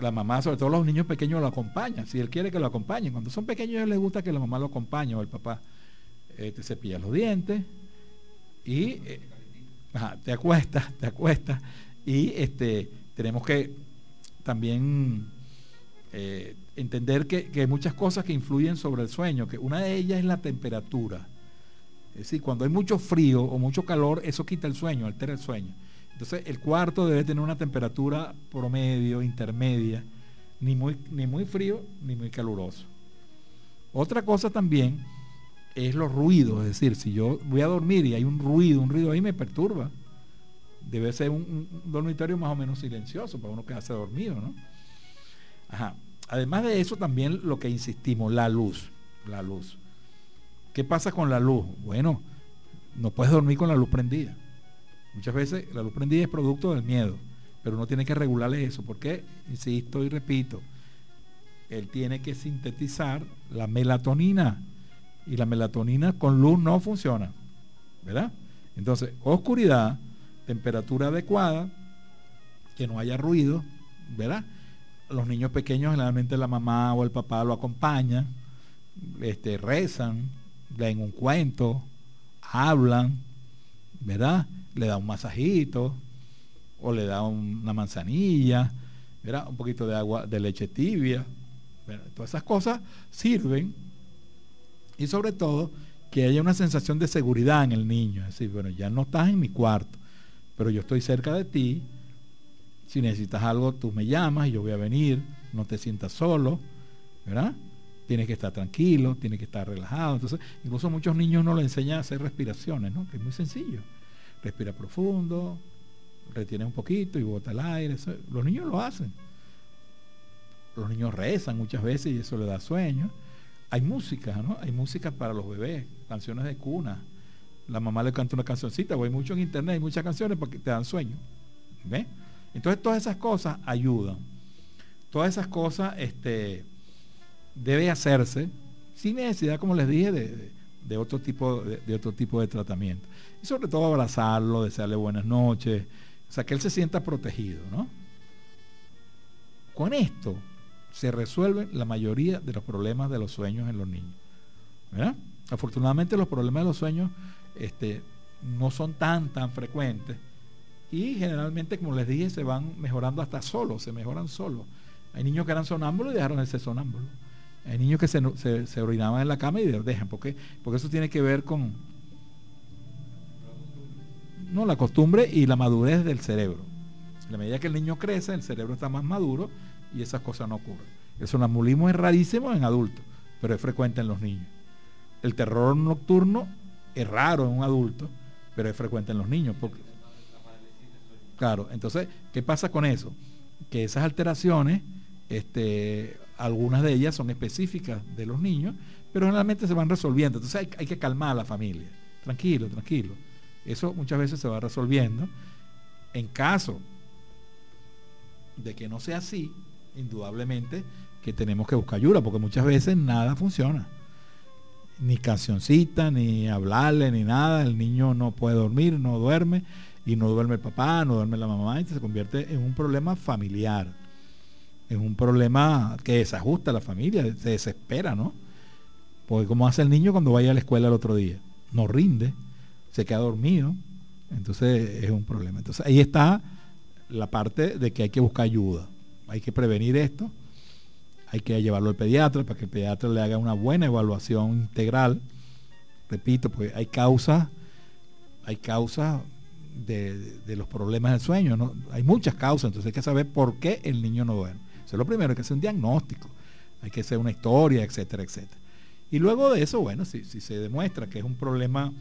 La mamá, sobre todo los niños pequeños, lo acompañan. Si él quiere que lo acompañen. Cuando son pequeños, les gusta que la mamá lo acompañe o el papá. Te cepilla los dientes y eh, te acuestas, te acuestas. Y este, tenemos que también eh, entender que, que, hay muchas cosas que influyen sobre el sueño, que una de ellas es la temperatura. Es decir, cuando hay mucho frío o mucho calor, eso quita el sueño, altera el sueño. Entonces el cuarto debe tener una temperatura promedio, intermedia, ni muy, ni muy frío ni muy caluroso. Otra cosa también es los ruidos, es decir, si yo voy a dormir y hay un ruido, un ruido ahí me perturba. Debe ser un, dormitorio más o menos silencioso para uno quedarse dormido, ¿no? Ajá. Además de eso, también lo que insistimos, la luz. La luz. ¿Qué pasa con la luz? Bueno, no puedes dormir con la luz prendida. Muchas veces la luz prendida es producto del miedo, pero uno tiene que regularle eso, porque, insisto y repito, él tiene que sintetizar la melatonina y la melatonina con luz no funciona, ¿verdad? Entonces, oscuridad, temperatura adecuada, que no haya ruido, ¿verdad? Los niños pequeños generalmente la mamá o el papá lo acompañan, este, rezan, leen un cuento, hablan, ¿verdad? le da un masajito o le da una manzanilla, un poquito de agua de leche tibia. Todas esas cosas sirven y sobre todo que haya una sensación de seguridad en el niño. Es decir, bueno, ya no estás en mi cuarto, pero yo estoy cerca de ti. Si necesitas algo, tú me llamas y yo voy a venir. No te sientas solo, ¿verdad? Tienes que estar tranquilo, tienes que estar relajado. Entonces, incluso muchos niños no le enseñan a hacer respiraciones, ¿no? Que es muy sencillo respira profundo, retiene un poquito y bota el aire. los niños lo hacen. Los niños rezan muchas veces y eso le da sueño. Hay música, ¿no? Hay música para los bebés, canciones de cuna. La mamá le canta una cancioncita, o hay mucho en internet, hay muchas canciones porque te dan sueño. ¿Ves? Entonces todas esas cosas ayudan. Todas esas cosas este, debe hacerse sin necesidad, como les dije, de, otro tipo de, otro tipo de tratamiento. Y sobre todo abrazarlo, desearle buenas noches, o sea, que él se sienta protegido, ¿no? Con esto se resuelven la mayoría de los problemas de los sueños en los niños. Afortunadamente los problemas de los sueños este, no son tan, tan frecuentes y generalmente, como les dije, se van mejorando hasta solos, se mejoran solos. Hay niños que eran sonámbulos y dejaron de ser sonámbulos. Hay niños que se, se, orinaban en la cama y dejan. ¿Por qué? Porque eso tiene que ver con no, la costumbre y la madurez del cerebro. A la medida que el niño crece, el cerebro está más maduro y esas cosas no ocurren. El sonambulismo es rarísimo en adultos, pero es frecuente en los niños. El terror nocturno es raro en un adulto, pero es frecuente en los niños. Porque, claro, entonces, ¿qué pasa con eso? Que esas alteraciones este, algunas de ellas son específicas de los niños, pero generalmente se van resolviendo. Entonces hay, que calmar a la familia. Tranquilo, tranquilo. Eso muchas veces se va resolviendo. En caso de que no sea así, indudablemente que tenemos que buscar ayuda, porque muchas veces nada funciona. Ni cancioncita, ni hablarle, ni nada. El niño no puede dormir, no duerme, y no duerme el papá, no duerme la mamá, y se convierte en un problema familiar es un problema que desajusta a la familia, se desespera, ¿no? Porque como hace el niño cuando vaya a la escuela el otro día, no rinde, se queda dormido, entonces es un problema. Entonces ahí está la parte de que hay que buscar ayuda, hay que prevenir esto, hay que llevarlo al pediatra para que el pediatra le haga una buena evaluación integral. Repito, pues hay causas, hay causas de, los problemas del sueño, ¿no? hay muchas causas, entonces hay que saber por qué el niño no duerme. Eso es lo primero, hay que hacer un diagnóstico, hay que hacer una historia, etcétera, etcétera. Y luego de eso, bueno, si, si se demuestra que es un problema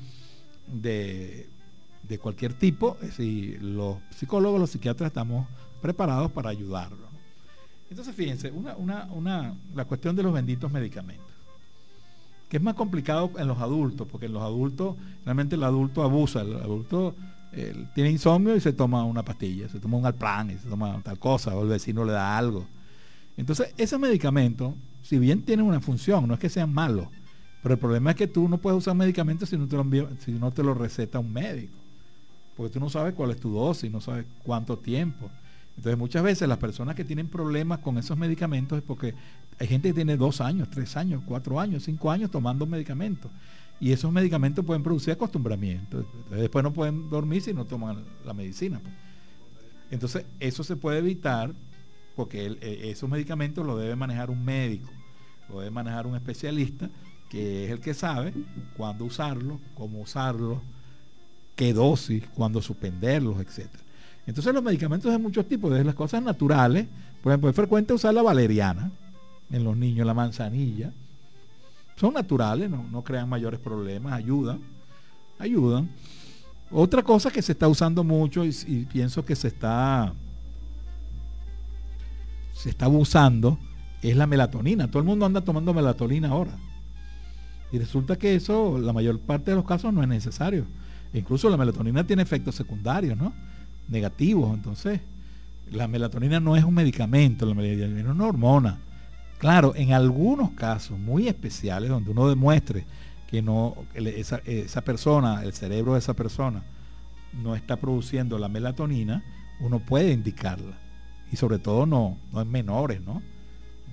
de, cualquier tipo, si los psicólogos, los psiquiatras estamos preparados para ayudarlo. Entonces, fíjense, una, una, la cuestión de los benditos medicamentos, que es más complicado en los adultos, porque en los adultos, realmente el adulto abusa, el adulto tiene insomnio y se toma una pastilla, se toma un alplan y se toma tal cosa, o el vecino le da algo. Entonces, esos medicamentos, si bien tienen una función, no es que sean malos, pero el problema es que tú no puedes usar medicamentos si no te lo, si no te lo receta un médico. Porque tú no sabes cuál es tu dosis, no sabes cuánto tiempo. Entonces muchas veces las personas que tienen problemas con esos medicamentos es porque hay gente que tiene dos años, tres años, cuatro años, cinco años tomando medicamentos. Y esos medicamentos pueden producir acostumbramiento. después no pueden dormir si no toman la medicina. Pues. Entonces eso se puede evitar porque e, esos medicamentos lo debe manejar un médico, lo debe manejar un especialista que es el que sabe cuándo usarlo, cómo usarlo, qué dosis, cuándo suspenderlos, etc. Entonces los medicamentos de muchos tipos, desde las cosas naturales, por ejemplo, es frecuente usar la valeriana en los niños, la manzanilla. Son naturales, no, crean mayores problemas, ayudan, ayudan. Otra cosa que se está usando mucho y, y pienso que se está, se está abusando es la melatonina. Todo el mundo anda tomando melatonina ahora. Y resulta que eso, la mayor parte de los casos, no es necesario. incluso la melatonina tiene efectos secundarios, ¿no? Negativos. Entonces, la melatonina no es un medicamento, la melatonina es una hormona. Claro, en algunos casos muy especiales, donde uno demuestre que no, esa, esa persona, el cerebro de esa persona, no está produciendo la melatonina, uno puede indicarla. Y sobre todo no, no en menores, ¿no?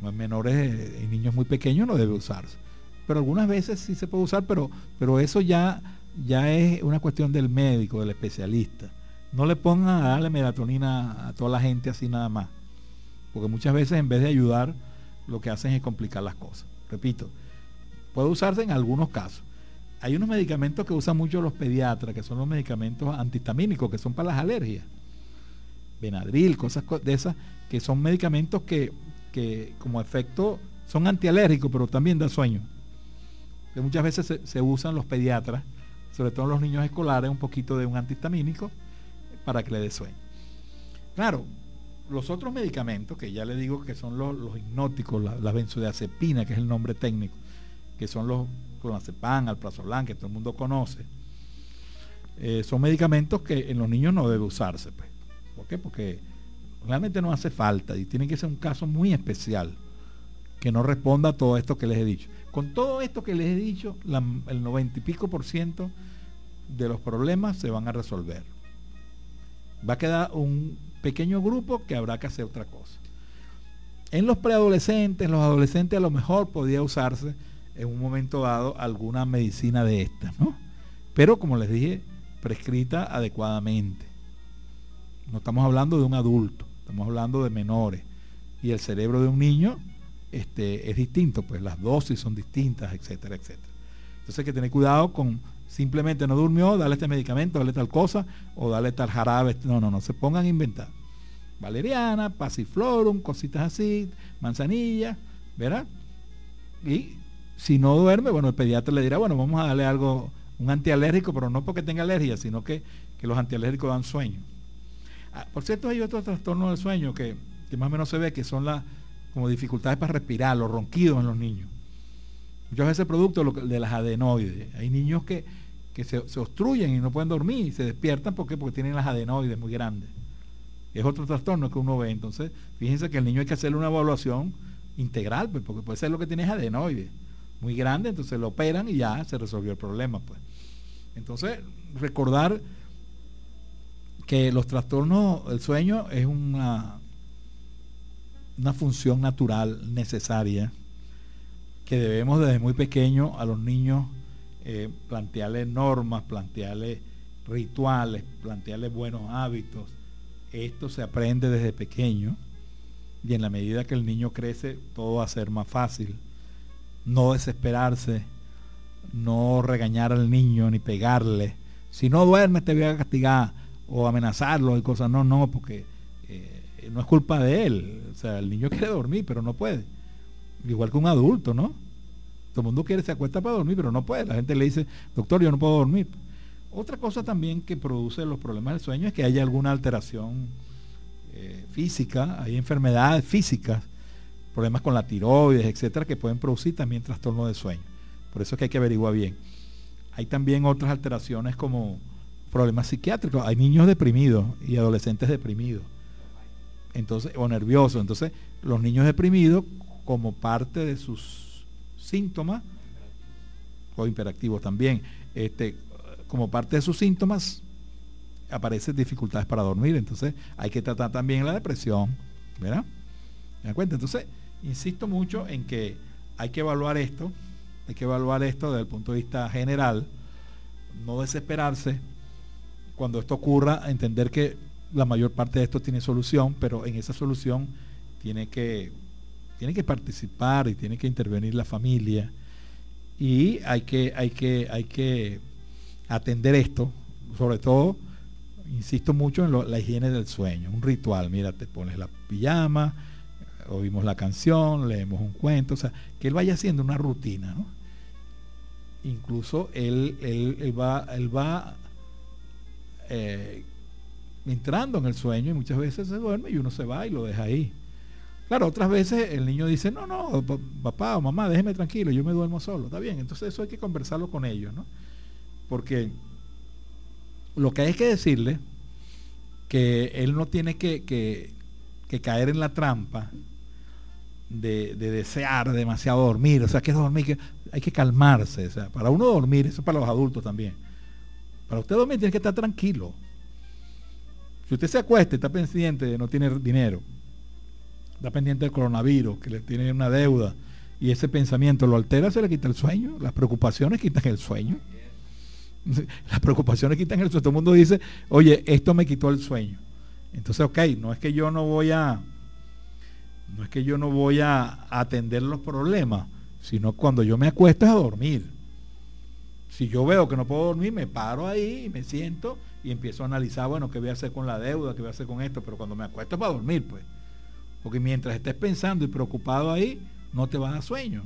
No en menores, en niños muy pequeños no debe usarse pero algunas veces sí se puede usar, pero, pero eso ya, ya es una cuestión del médico, del especialista. No le pongan a darle melatonina a toda la gente así nada más, porque muchas veces en vez de ayudar, lo que hacen es complicar las cosas. Repito, puede usarse en algunos casos. Hay unos medicamentos que usan mucho los pediatras, que son los medicamentos antihistamínicos, que son para las alergias. Benadryl, cosas de esas, que son medicamentos que, que como efecto son antialérgicos, pero también dan sueño que muchas veces se, usan los pediatras, sobre todo en los niños escolares, un poquito de un antihistamínico para que le dé sueño. Claro, los otros medicamentos, que ya le digo que son los, hipnóticos, la, benzodiazepina, que es el nombre técnico, que son los clonazepam, alprazolam, que todo el mundo conoce, eh, son medicamentos que en los niños no debe usarse. Pues. ¿Por qué? Porque realmente no hace falta y tiene que ser un caso muy especial que no responda a todo esto que les he dicho. Con todo esto que les he dicho, el 90 y pico por ciento de los problemas se van a resolver. Va a quedar un pequeño grupo que habrá que hacer otra cosa. En los preadolescentes, los adolescentes a lo mejor podía usarse en un momento dado alguna medicina de estas, ¿no? Pero como les dije, prescrita adecuadamente. No estamos hablando de un adulto, estamos hablando de menores. Y el cerebro de un niño este, es distinto, pues las dosis son distintas, etcétera, etcétera. Entonces hay que tener cuidado con simplemente no durmió, dale este medicamento, dale tal cosa, o dale tal jarabe. No, no, no, se pongan a inventar. Valeriana, pasiflorum, cositas así, manzanilla, ¿verdad? Y si no duerme, bueno, el pediatra le dirá, bueno, vamos a darle algo, un antialérgico, pero no porque tenga alergia, sino que, los antialérgicos dan sueño. Ah, por cierto, hay otro trastorno del sueño que, que más o menos se ve, que son las como dificultades para respirar, los ronquidos en los niños. Muchas veces producto de las adenoides. Hay niños que, se, obstruyen y no pueden dormir y se despiertan porque tienen las adenoides muy grandes. Es otro trastorno que uno ve. Entonces, fíjense que el niño hay que hacerle una evaluación integral, pues, porque puede ser lo que tiene es adenoides muy grande, entonces lo operan y ya se resolvió el problema. Pues. Entonces, recordar que los trastornos del sueño es una una función natural necesaria que debemos desde muy pequeño a los niños eh, plantearle normas, plantearle rituales, plantearle buenos hábitos. Esto se aprende desde pequeño y en la medida que el niño crece todo va a ser más fácil. No desesperarse, no regañar al niño ni pegarle. Si no duermes te voy a castigar o amenazarlo y cosas. No, no, porque eh, no es culpa de él. O sea, el niño quiere dormir, pero no puede. Igual que un adulto, ¿no? Todo el mundo quiere, se acuesta para dormir, pero no puede. La gente le dice, doctor, yo no puedo dormir. Otra cosa también que produce los problemas del sueño es que haya alguna alteración eh, física, hay enfermedades físicas, problemas con la tiroides, etcétera, que pueden producir también trastorno de sueño. Por eso es que hay que averiguar bien. Hay también otras alteraciones como problemas psiquiátricos. Hay niños deprimidos y adolescentes deprimidos. Entonces, o nerviosos. Entonces, los niños deprimidos, como parte de sus síntomas, o imperactivos también, este, como parte de sus síntomas, aparecen dificultades para dormir. Entonces, hay que tratar también la depresión. ¿Verdad? ¿Me cuenta? Entonces, insisto mucho en que hay que evaluar esto, hay que evaluar esto desde el punto de vista general, no desesperarse, cuando esto ocurra, entender que la mayor parte de esto tiene solución, pero en esa solución tiene que, tiene que participar y tiene que intervenir la familia. Y hay que, hay que, hay que atender esto, sobre todo, insisto mucho en la higiene del sueño, un ritual. Mira, te pones la pijama, oímos la canción, leemos un cuento, o sea, que él vaya haciendo una rutina, ¿no? Incluso él, él va, él va eh, entrando en el sueño y muchas veces se duerme y uno se va y lo deja ahí. Claro, otras veces el niño dice, no, no, papá o mamá, déjeme tranquilo, yo me duermo solo. Está bien, entonces eso hay que conversarlo con ellos, ¿no? Porque lo que hay que decirle que él no tiene que, que, caer en la trampa de, de, desear demasiado dormir. O sea, que es dormir, hay que calmarse. O sea, para uno dormir, eso es para los adultos también para usted dormir tiene que estar tranquilo. Si usted se acuesta y está pendiente de no tener dinero, está pendiente del coronavirus, que le tiene una deuda, y ese pensamiento lo altera, se le quita el sueño. Las preocupaciones quitan el sueño. Las preocupaciones quitan el sueño. Todo el mundo dice, oye, esto me quitó el sueño. Entonces, ok, no es que yo no voy a, no es que yo no voy a atender los problemas, sino cuando yo me acuesto es a dormir. Si yo veo que no puedo dormir, me paro ahí y me siento y empiezo a analizar, bueno, qué voy a hacer con la deuda, qué voy a hacer con esto, pero cuando me acuesto para dormir, pues. Porque mientras estés pensando y preocupado ahí, no te va a dar sueño.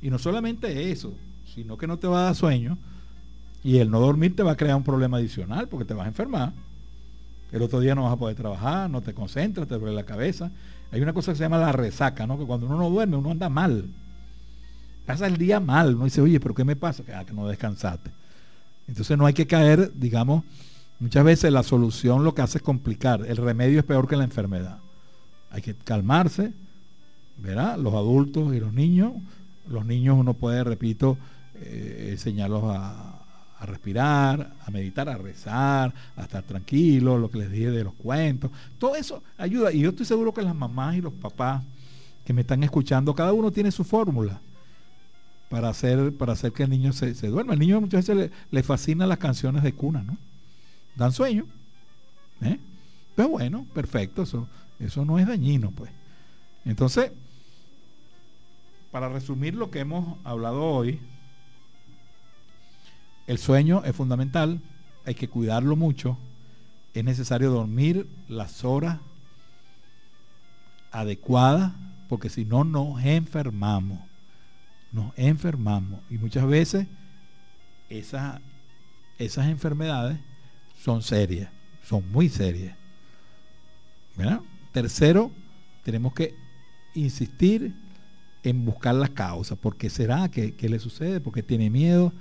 Y no solamente eso, sino que no te va a dar sueño y el no dormir te va a crear un problema adicional porque te vas a enfermar. El otro día no vas a poder trabajar, no te concentras, te duele la cabeza. Hay una cosa que se llama la resaca, ¿no? Que cuando uno no duerme, uno anda mal pasa el día mal, no dice, oye, pero ¿qué me pasa? Ah, que no descansaste. Entonces no hay que caer, digamos, muchas veces la solución lo que hace es complicar. El remedio es peor que la enfermedad. Hay que calmarse, ¿verdad? Los adultos y los niños. Los niños uno puede, repito, eh, enseñarlos a, respirar, a meditar, a rezar, a estar tranquilos, lo que les dije de los cuentos. Todo eso ayuda. Y yo estoy seguro que las mamás y los papás que me están escuchando, cada uno tiene su fórmula para hacer, para hacer que el niño se, duerma. El niño muchas veces le, le fascinan las canciones de cuna, ¿no? Dan sueño. ¿eh? Pero bueno, perfecto, eso, eso no es dañino, pues. Entonces, para resumir lo que hemos hablado hoy, el sueño es fundamental, hay que cuidarlo mucho, es necesario dormir las horas adecuadas, porque si no nos enfermamos nos enfermamos y muchas veces esas, enfermedades son serias, son muy serias. Tercero, tenemos que insistir en buscar las causas. ¿Por qué será? que le sucede? ¿Por qué tiene miedo?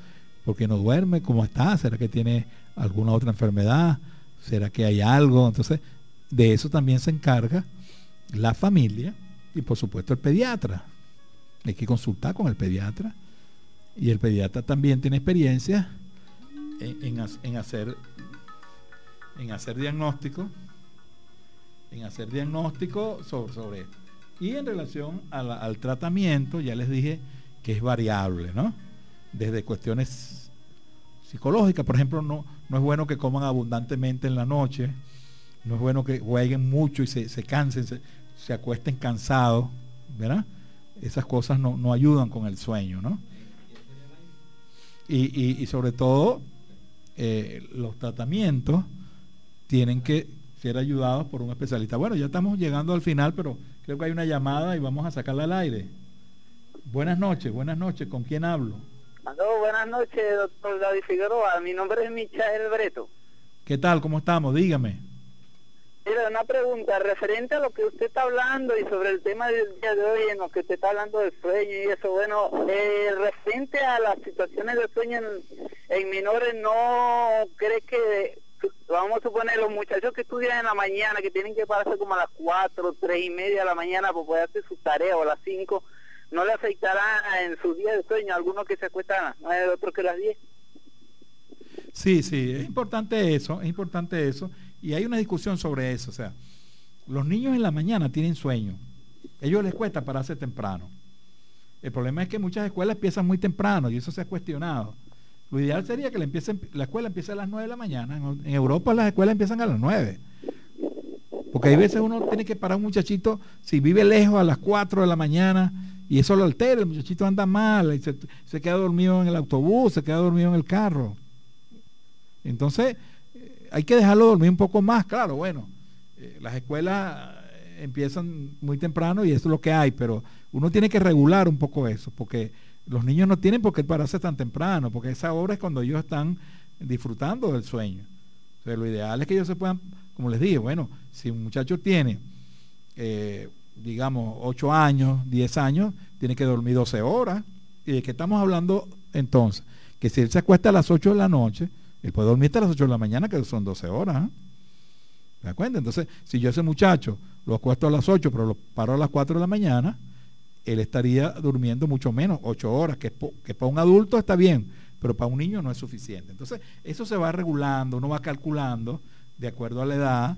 ¿Por qué no duerme? ¿Cómo está? ¿Será que tiene alguna otra enfermedad? ¿Será que hay algo? Entonces, de eso también se encarga la familia y por supuesto el pediatra. Hay que consultar con el pediatra. Y el pediatra también tiene experiencia en, hacer en hacer diagnóstico en hacer diagnóstico sobre, esto. Y en relación al tratamiento, ya les dije que es variable, ¿no? desde cuestiones psicológicas, por ejemplo, no, no es bueno que coman abundantemente en la noche, no es bueno que jueguen mucho y se, cansen, se, acuesten cansados, ¿verdad? Esas cosas no, ayudan con el sueño, ¿no? Y, sobre todo, eh, los tratamientos tienen que ser ayudados por un especialista. Bueno, ya estamos llegando al final, pero creo que hay una llamada y vamos a sacarla al aire. Buenas noches, buenas noches. ¿Con quién hablo? buenas noches, doctor David Figueroa. Mi nombre es Michael Breto. ¿Qué tal? ¿Cómo estamos? Dígame. Mira, una pregunta referente a lo que usted está hablando y sobre el tema del día de hoy en lo que usted está hablando del sueño y eso. Bueno, eh, referente a las situaciones de sueño en, menores, ¿no cree que, vamos a suponer, los muchachos que estudian en la mañana, que tienen que pararse como a las 4, 3 y media de la mañana para poder hacer sus tareas o a las 5, ¿no le afectará en sus días de sueño algunos que se acuestan a las 9, otros que a las 10? Sí, sí, es importante eso, es importante eso. Y hay una discusión sobre eso. O sea, los niños en la mañana tienen sueño. Ellos les cuesta pararse temprano. El problema es que muchas escuelas empiezan muy temprano y eso se ha cuestionado. Lo ideal sería que la, escuela empiece a las 9 de la mañana. En, Europa las escuelas empiezan a las 9. Porque hay veces uno tiene que parar un muchachito, si vive lejos a las 4 de la mañana, y eso lo altera, el muchachito anda mal, y se, queda dormido en el autobús, se queda dormido en el carro. Entonces, hay que dejarlo dormir un poco más, claro, bueno, eh, las escuelas empiezan muy temprano y eso es lo que hay, pero uno tiene que regular un poco eso, porque los niños no tienen por qué pararse tan temprano, porque esa hora es cuando ellos están disfrutando del sueño. O lo ideal es que ellos se puedan, como les dije, bueno, si un muchacho tiene, eh, digamos, 8 años, 10 años, tiene que dormir 12 horas. ¿Y de qué estamos hablando entonces? Que si él se acuesta a las 8 de la noche, él puede dormir hasta las 8 de la mañana, que son 12 horas. ¿eh? ¿Me da cuenta? Entonces, si yo ese muchacho lo acuesto a las 8, pero lo paro a las 4 de la mañana, él estaría durmiendo mucho menos, 8 horas, que, que para un adulto está bien, pero para un niño no es suficiente. Entonces, eso se va regulando, uno va calculando de acuerdo a la edad.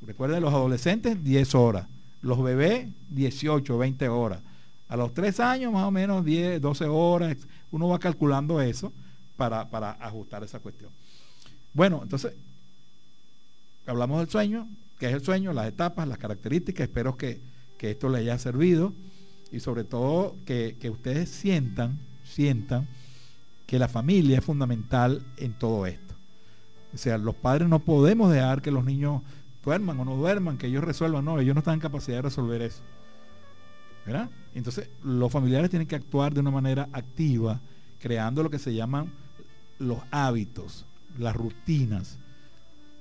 Recuerden, los adolescentes, 10 horas. Los bebés, 18, 20 horas. A los 3 años, más o menos 10, 12 horas. Uno va calculando eso para, para ajustar esa cuestión. Bueno, entonces, hablamos del sueño, que es el sueño, las etapas, las características, espero que, que esto le haya servido y sobre todo que, que, ustedes sientan, sientan que la familia es fundamental en todo esto. O sea, los padres no podemos dejar que los niños duerman o no duerman, que ellos resuelvan, no, ellos no están en capacidad de resolver eso. ¿Verdad? Entonces, los familiares tienen que actuar de una manera activa, creando lo que se llaman los hábitos, las rutinas,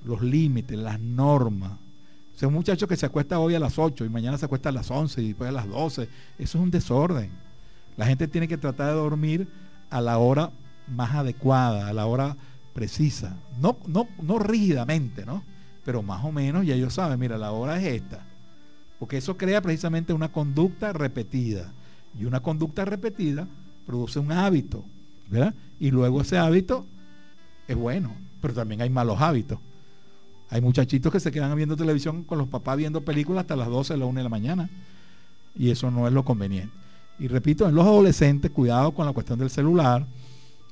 los límites, las normas. O sea, un muchacho que se acuesta hoy a las 8 y mañana se acuesta a las 11 y después a las 12, eso es un desorden. La gente tiene que tratar de dormir a la hora más adecuada, a la hora precisa. No, no, no rígidamente, ¿no? Pero más o menos ya ellos saben, mira, la hora es esta. Porque eso crea precisamente una conducta repetida. Y una conducta repetida produce un hábito. Y luego ese hábito es bueno, pero también hay malos hábitos. Hay muchachitos que se quedan viendo televisión con los papás viendo películas hasta las 12, la 1 de la mañana. Y eso no es lo conveniente. Y repito, en los adolescentes, cuidado con la cuestión del celular,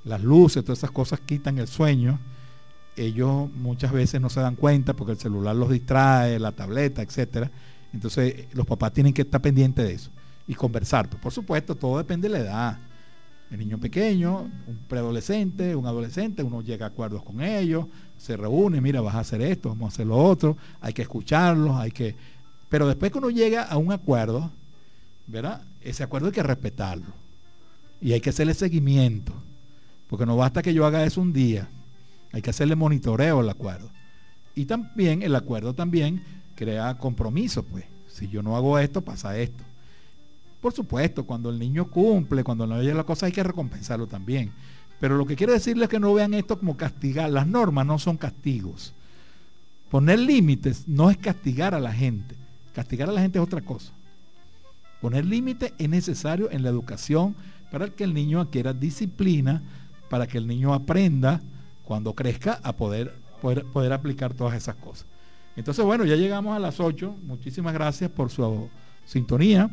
las luces, todas esas cosas quitan el sueño. Ellos muchas veces no se dan cuenta porque el celular los distrae, la tableta, etcétera. Entonces los papás tienen que estar pendientes de eso y conversar. por supuesto, todo depende de la edad el niño pequeño, un preadolescente, un adolescente, uno llega a acuerdos con ellos, se reúne, mira, vas a hacer esto, vamos a hacer lo otro, hay que escucharlos, hay que... Pero después que uno llega a un acuerdo, ¿verdad? Ese acuerdo hay que respetarlo. Y hay que hacerle seguimiento. Porque no basta que yo haga eso un día. Hay que hacerle monitoreo al acuerdo. Y también el acuerdo también crea compromiso, pues. Si yo no hago esto, pasa esto. Por supuesto, cuando el niño cumple, cuando no oye la cosa, hay que recompensarlo también. Pero lo que quiero decirles es que no vean esto como castigar. Las normas no son castigos. Poner límites no es castigar a la gente. Castigar a la gente es otra cosa. Poner límites es necesario en la educación para que el niño adquiera disciplina, para que el niño aprenda cuando crezca a poder, poder, poder aplicar todas esas cosas. Entonces, bueno, ya llegamos a las 8. Muchísimas gracias por su sintonía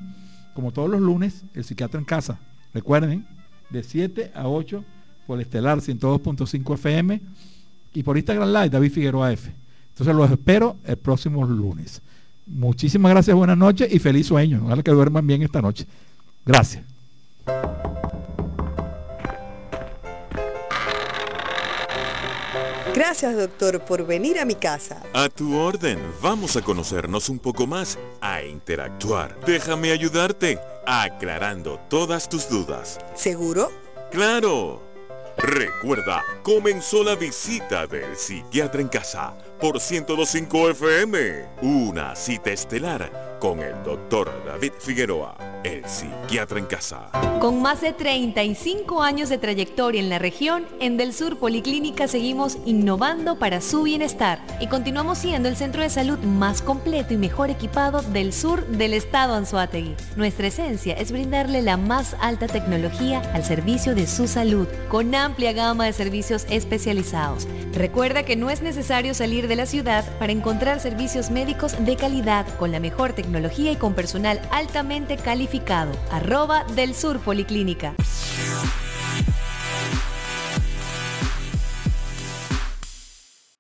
como todos los lunes, el psiquiatra en casa. Recuerden, de 7 a 8 por Estelar 102.5 FM y por Instagram Live David Figueroa F. Entonces los espero el próximo lunes. Muchísimas gracias, buenas noches y feliz sueño. Ojalá que duerman bien esta noche. Gracias. Gracias, doctor, por venir a mi casa. A tu orden, vamos a conocernos un poco más, a interactuar. Déjame ayudarte, aclarando todas tus dudas. ¿Seguro? ¡Claro! Recuerda, comenzó la visita del psiquiatra en casa por 102.5 FM. Una cita estelar con el doctor David Figueroa, el psiquiatra en casa. Con más de 35 años de trayectoria en la región, en Del Sur Policlínica seguimos innovando para su bienestar y continuamos siendo el centro de salud más completo y mejor equipado del sur del estado Anzuategui. Nuestra esencia es brindarle la más alta tecnología al servicio de su salud, con amplia gama de servicios especializados. Recuerda que no es necesario salir de la ciudad para encontrar servicios médicos de calidad con la mejor y con personal altamente calificado. Arroba del Sur Policlínica.